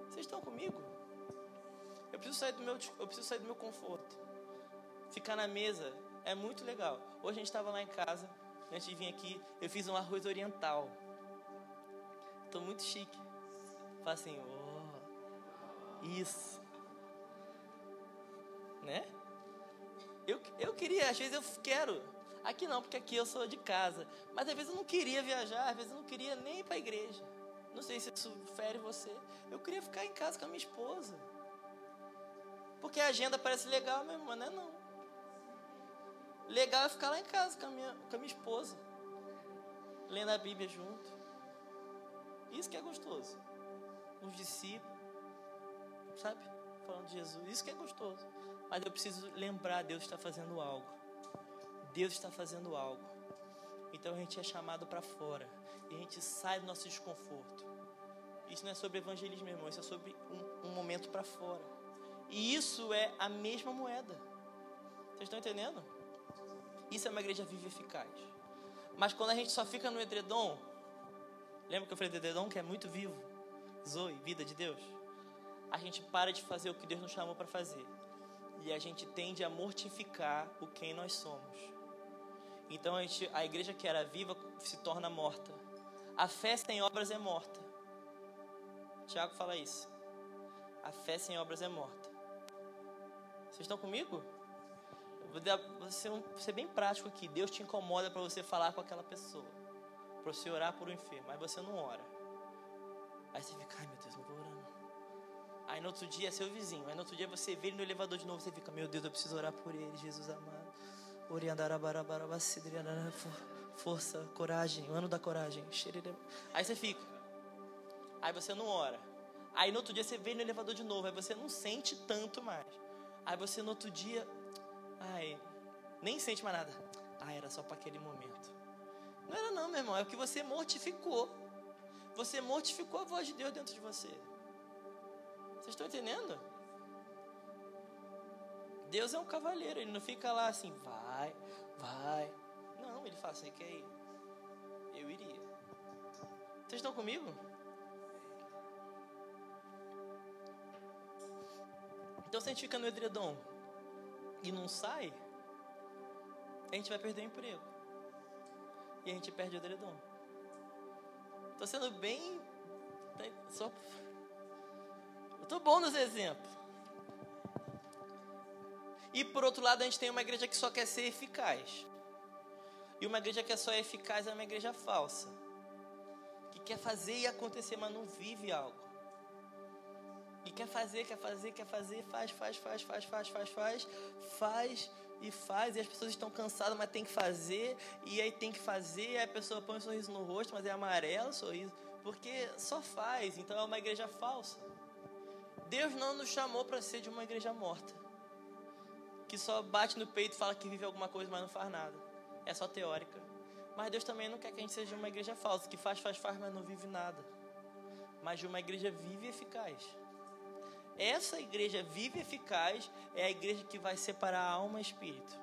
Vocês estão comigo? Eu preciso sair do meu, eu preciso sair do meu conforto. Ficar na mesa é muito legal. Hoje a gente estava lá em casa, antes de vir aqui, eu fiz um arroz oriental. Estou muito chique. Fala assim, oh, isso. Né? Eu, eu queria, às vezes eu quero. Aqui não, porque aqui eu sou de casa. Mas às vezes eu não queria viajar, às vezes eu não queria nem ir para a igreja. Não sei se isso fere você. Eu queria ficar em casa com a minha esposa. Porque a agenda parece legal mesmo, mas não é não. Legal é ficar lá em casa com a minha, com a minha esposa. Lendo a Bíblia junto. Isso que é gostoso. Os discípulos. Sabe? Falando de Jesus. Isso que é gostoso. Mas eu preciso lembrar, Deus está fazendo algo. Deus está fazendo algo. Então a gente é chamado para fora. E a gente sai do nosso desconforto. Isso não é sobre evangelismo, irmão. Isso é sobre um, um momento para fora. E isso é a mesma moeda. Vocês estão entendendo? Isso é uma igreja viva e eficaz. Mas quando a gente só fica no edredom, lembra que eu falei do edredom que é muito vivo? Zoe, vida de Deus. A gente para de fazer o que Deus nos chamou para fazer. E a gente tende a mortificar o quem nós somos. Então a, gente, a igreja que era viva se torna morta. A fé sem obras é morta. Tiago fala isso. A fé sem obras é morta. Vocês estão comigo? Vou ser, um, ser bem prático aqui. Deus te incomoda para você falar com aquela pessoa. Para você orar por um enfermo. Aí você não ora. Aí você fica, ai meu Deus, não vou orar não. Aí no outro dia é seu vizinho. Aí no outro dia você vê ele no elevador de novo. Você fica, meu Deus, eu preciso orar por ele, Jesus amado. Força, coragem, o ano da coragem. Aí você fica. Aí você não ora. Aí no outro dia você vê no elevador de novo. Aí você não sente tanto mais. Aí você no outro dia. Ai, nem sente mais nada. Ah, era só para aquele momento. Não era não, meu irmão. É o que você mortificou. Você mortificou a voz de Deus dentro de você. Vocês estão entendendo? Deus é um cavaleiro, ele não fica lá assim, vai, vai. Não, ele fala, você quer ir? Eu iria. Vocês estão comigo? Então se a gente fica no edredom e não sai, a gente vai perder o emprego. E a gente perde o edredom. Estou sendo bem. Só. Eu estou bom nos exemplos. E por outro lado, a gente tem uma igreja que só quer ser eficaz. E uma igreja que é só eficaz é uma igreja falsa. Que quer fazer e acontecer, mas não vive algo. E quer fazer, quer fazer, quer fazer, faz, faz, faz, faz, faz, faz, faz, faz e faz. E as pessoas estão cansadas, mas tem que fazer. E aí tem que fazer, e aí a pessoa põe um sorriso no rosto, mas é amarelo o sorriso. Porque só faz, então é uma igreja falsa. Deus não nos chamou para ser de uma igreja morta que só bate no peito e fala que vive alguma coisa, mas não faz nada. É só teórica. Mas Deus também não quer que a gente seja uma igreja falsa, que faz, faz, faz, mas não vive nada. Mas de uma igreja vive e eficaz. Essa igreja vive e eficaz é a igreja que vai separar alma e espírito,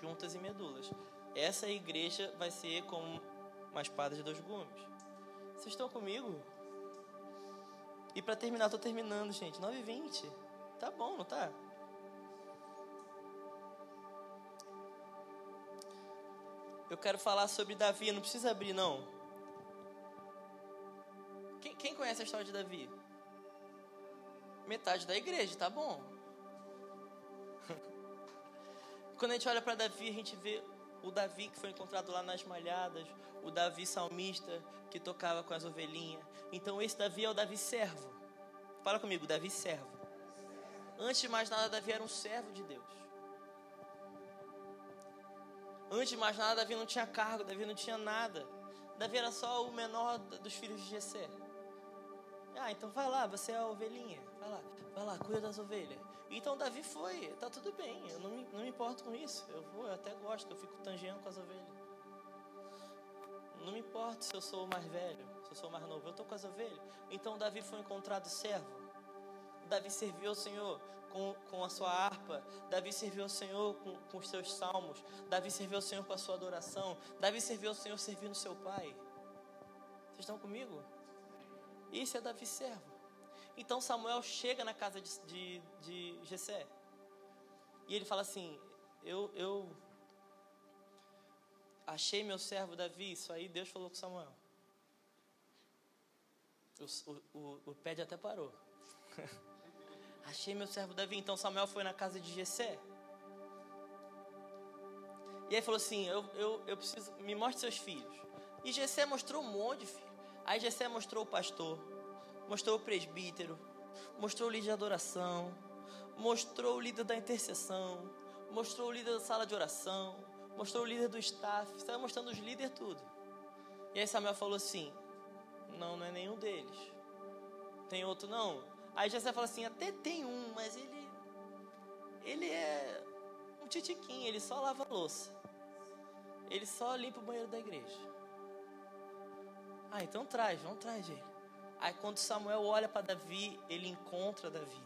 juntas e medulas. Essa igreja vai ser como uma espada de dois gumes. Vocês estão comigo? E para terminar, estou terminando, gente. 9h20. Tá bom, não tá? eu quero falar sobre Davi. Não precisa abrir, não. Quem, quem conhece a história de Davi? Metade da igreja, tá bom. Quando a gente olha para Davi, a gente vê o Davi que foi encontrado lá nas malhadas, o Davi salmista que tocava com as ovelhinhas. Então esse Davi é o Davi servo. Fala comigo, Davi servo. Antes de mais nada, Davi era um servo de Deus. Antes de mais nada, Davi não tinha cargo, Davi não tinha nada. Davi era só o menor dos filhos de Jessé. Ah, então vai lá, você é a ovelhinha. Vai lá, vai lá, cuida das ovelhas. Então Davi foi, tá tudo bem, eu não me, não me importo com isso. Eu vou, eu até gosto, eu fico tangendo com as ovelhas. Não me importa se eu sou mais velho, se eu sou mais novo, eu estou com as ovelhas. Então Davi foi encontrado servo. Davi serviu ao Senhor com, com a sua harpa. Davi serviu ao Senhor com, com os seus salmos. Davi serviu ao Senhor com a sua adoração. Davi serviu ao Senhor servindo seu pai. Vocês estão comigo? Isso é Davi servo. Então Samuel chega na casa de, de, de Jessé. E ele fala assim: eu, eu achei meu servo Davi. Isso aí Deus falou com Samuel. O, o, o, pé até parou. Achei meu servo Davi. Então Samuel foi na casa de Jessé. E aí falou assim: eu, eu, eu preciso, me mostre seus filhos. E Jessé mostrou um monte de filhos. Aí Jessé mostrou o pastor, mostrou o presbítero, mostrou o líder de adoração, mostrou o líder da intercessão, mostrou o líder da sala de oração, mostrou o líder do staff, estava mostrando os líderes tudo. E aí Samuel falou assim: Não, não é nenhum deles. Tem outro não? Aí Jessé fala assim, até tem um, mas ele ele é um titiquinho, ele só lava louça. Ele só limpa o banheiro da igreja. Ah, então traz, vamos traz ele. Aí quando Samuel olha para Davi, ele encontra Davi.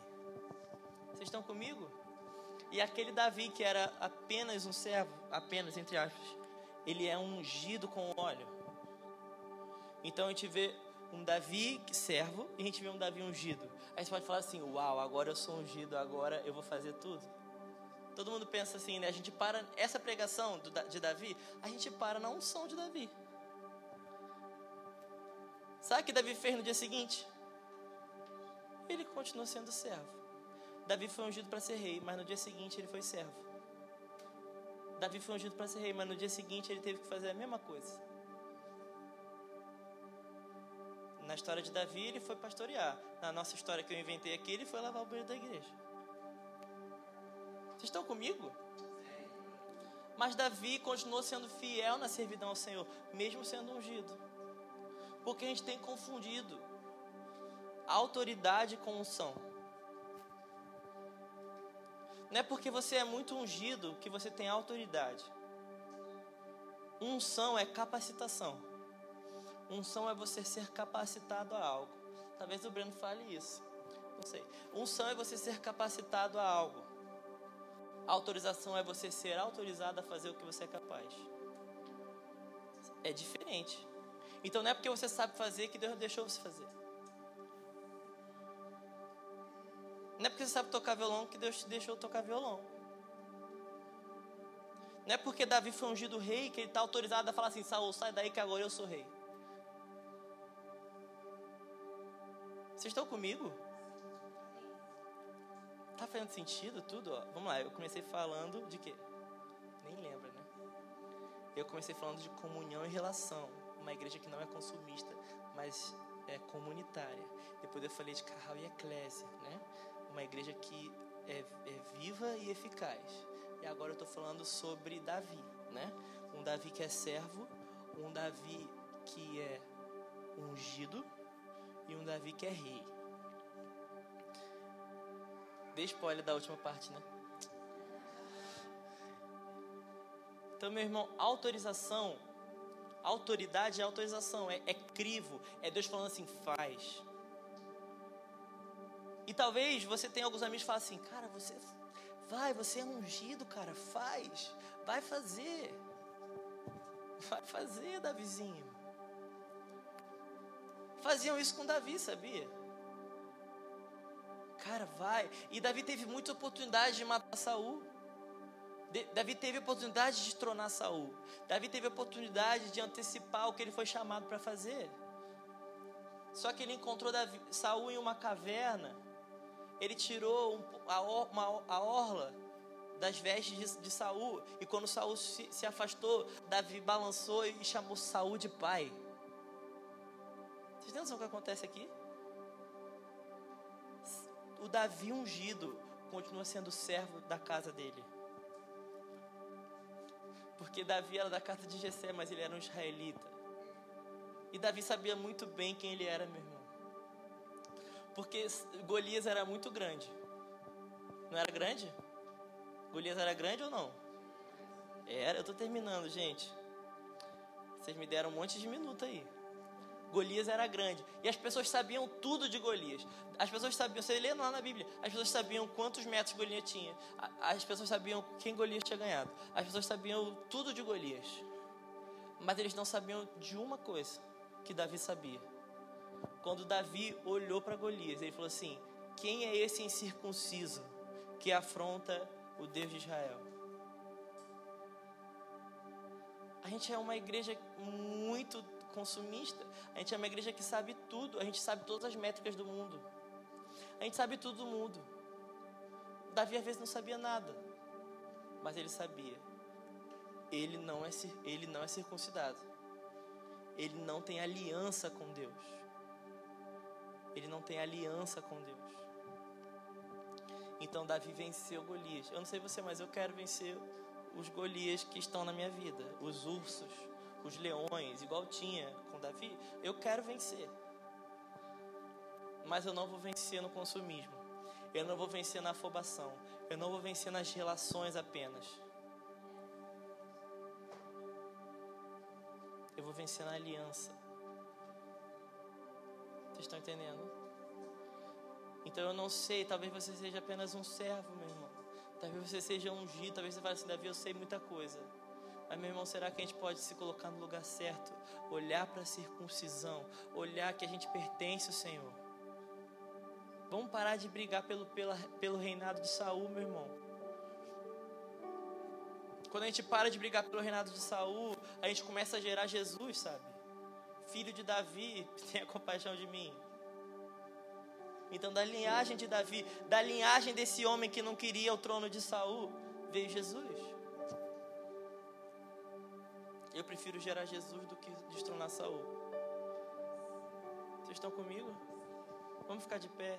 Vocês estão comigo? E aquele Davi que era apenas um servo, apenas entre aspas, ele é ungido com óleo. Então a gente vê um Davi servo e a gente vê um Davi ungido. Aí você pode falar assim: Uau, agora eu sou ungido, agora eu vou fazer tudo. Todo mundo pensa assim, né? A gente para essa pregação de Davi, a gente para na unção de Davi. Sabe o que Davi fez no dia seguinte? Ele continuou sendo servo. Davi foi ungido para ser rei, mas no dia seguinte ele foi servo. Davi foi ungido para ser rei, mas no dia seguinte ele teve que fazer a mesma coisa. Na história de Davi, ele foi pastorear. Na nossa história que eu inventei aqui, ele foi lavar o banheiro da igreja. Vocês estão comigo? Mas Davi continuou sendo fiel na servidão ao Senhor, mesmo sendo ungido. Porque a gente tem confundido autoridade com unção. Não é porque você é muito ungido que você tem autoridade. Unção é capacitação. Unção é você ser capacitado a algo. Talvez o Breno fale isso. Não sei. Unção é você ser capacitado a algo. Autorização é você ser autorizado a fazer o que você é capaz. É diferente. Então não é porque você sabe fazer que Deus deixou você fazer. Não é porque você sabe tocar violão que Deus te deixou tocar violão. Não é porque Davi foi ungido rei que ele está autorizado a falar assim: Saul, sai daí que agora eu sou rei. Vocês estão comigo? Tá fazendo sentido tudo? Ó, vamos lá, eu comecei falando de quê? Nem lembra, né? Eu comecei falando de comunhão e relação. Uma igreja que não é consumista, mas é comunitária. Depois eu falei de carral e eclésia, né? Uma igreja que é, é viva e eficaz. E agora eu estou falando sobre Davi, né? Um Davi que é servo, um Davi que é ungido e um Davi que é rei. Dê spoiler da última parte, né? Então, meu irmão, autorização, autoridade é autorização, é, é crivo, é Deus falando assim, faz. E talvez você tenha alguns amigos que falam assim, cara, você vai, você é ungido, cara, faz, vai fazer. Vai fazer, Davizinho. Faziam isso com Davi, sabia? Cara, vai. E Davi teve muita oportunidade de matar Saul. Davi teve a oportunidade de destronar Saul. Davi teve a oportunidade de antecipar o que ele foi chamado para fazer. Só que ele encontrou Davi, Saul em uma caverna. Ele tirou um, a, uma, a orla das vestes de, de Saul. E quando Saul se, se afastou, Davi balançou e chamou Saul de pai. Vocês têm noção do que acontece aqui? O Davi ungido continua sendo servo da casa dele. Porque Davi era da casa de Jessé, mas ele era um israelita. E Davi sabia muito bem quem ele era, meu irmão. Porque Golias era muito grande. Não era grande? Golias era grande ou não? Era, eu tô terminando, gente. Vocês me deram um monte de minuto aí. Golias era grande. E as pessoas sabiam tudo de Golias. As pessoas sabiam, você lê lá na Bíblia, as pessoas sabiam quantos metros Golias tinha. As pessoas sabiam quem Golias tinha ganhado. As pessoas sabiam tudo de Golias. Mas eles não sabiam de uma coisa que Davi sabia. Quando Davi olhou para Golias, ele falou assim: Quem é esse incircunciso que afronta o Deus de Israel? A gente é uma igreja muito consumista. A gente é uma igreja que sabe tudo. A gente sabe todas as métricas do mundo. A gente sabe tudo do mundo. Davi às vezes não sabia nada, mas ele sabia. Ele não é ele não é circuncidado. Ele não tem aliança com Deus. Ele não tem aliança com Deus. Então Davi venceu Golias. Eu não sei você, mas eu quero vencer os Golias que estão na minha vida, os ursos, os leões, igual tinha com Davi, eu quero vencer. Mas eu não vou vencer no consumismo. Eu não vou vencer na afobação. Eu não vou vencer nas relações apenas. Eu vou vencer na aliança. Vocês estão entendendo? Então eu não sei, talvez você seja apenas um servo, meu irmão. Talvez você seja ungido, talvez você fale assim, Davi, eu sei muita coisa. Mas, meu irmão, será que a gente pode se colocar no lugar certo? Olhar para a circuncisão, olhar que a gente pertence ao Senhor. Vamos parar de brigar pelo, pela, pelo reinado de Saul, meu irmão. Quando a gente para de brigar pelo reinado de Saul, a gente começa a gerar Jesus, sabe? Filho de Davi, tenha compaixão de mim. Então, da linhagem de Davi, da linhagem desse homem que não queria o trono de Saul, veio Jesus. Eu prefiro gerar Jesus do que destronar Saul. Vocês estão comigo? Vamos ficar de pé.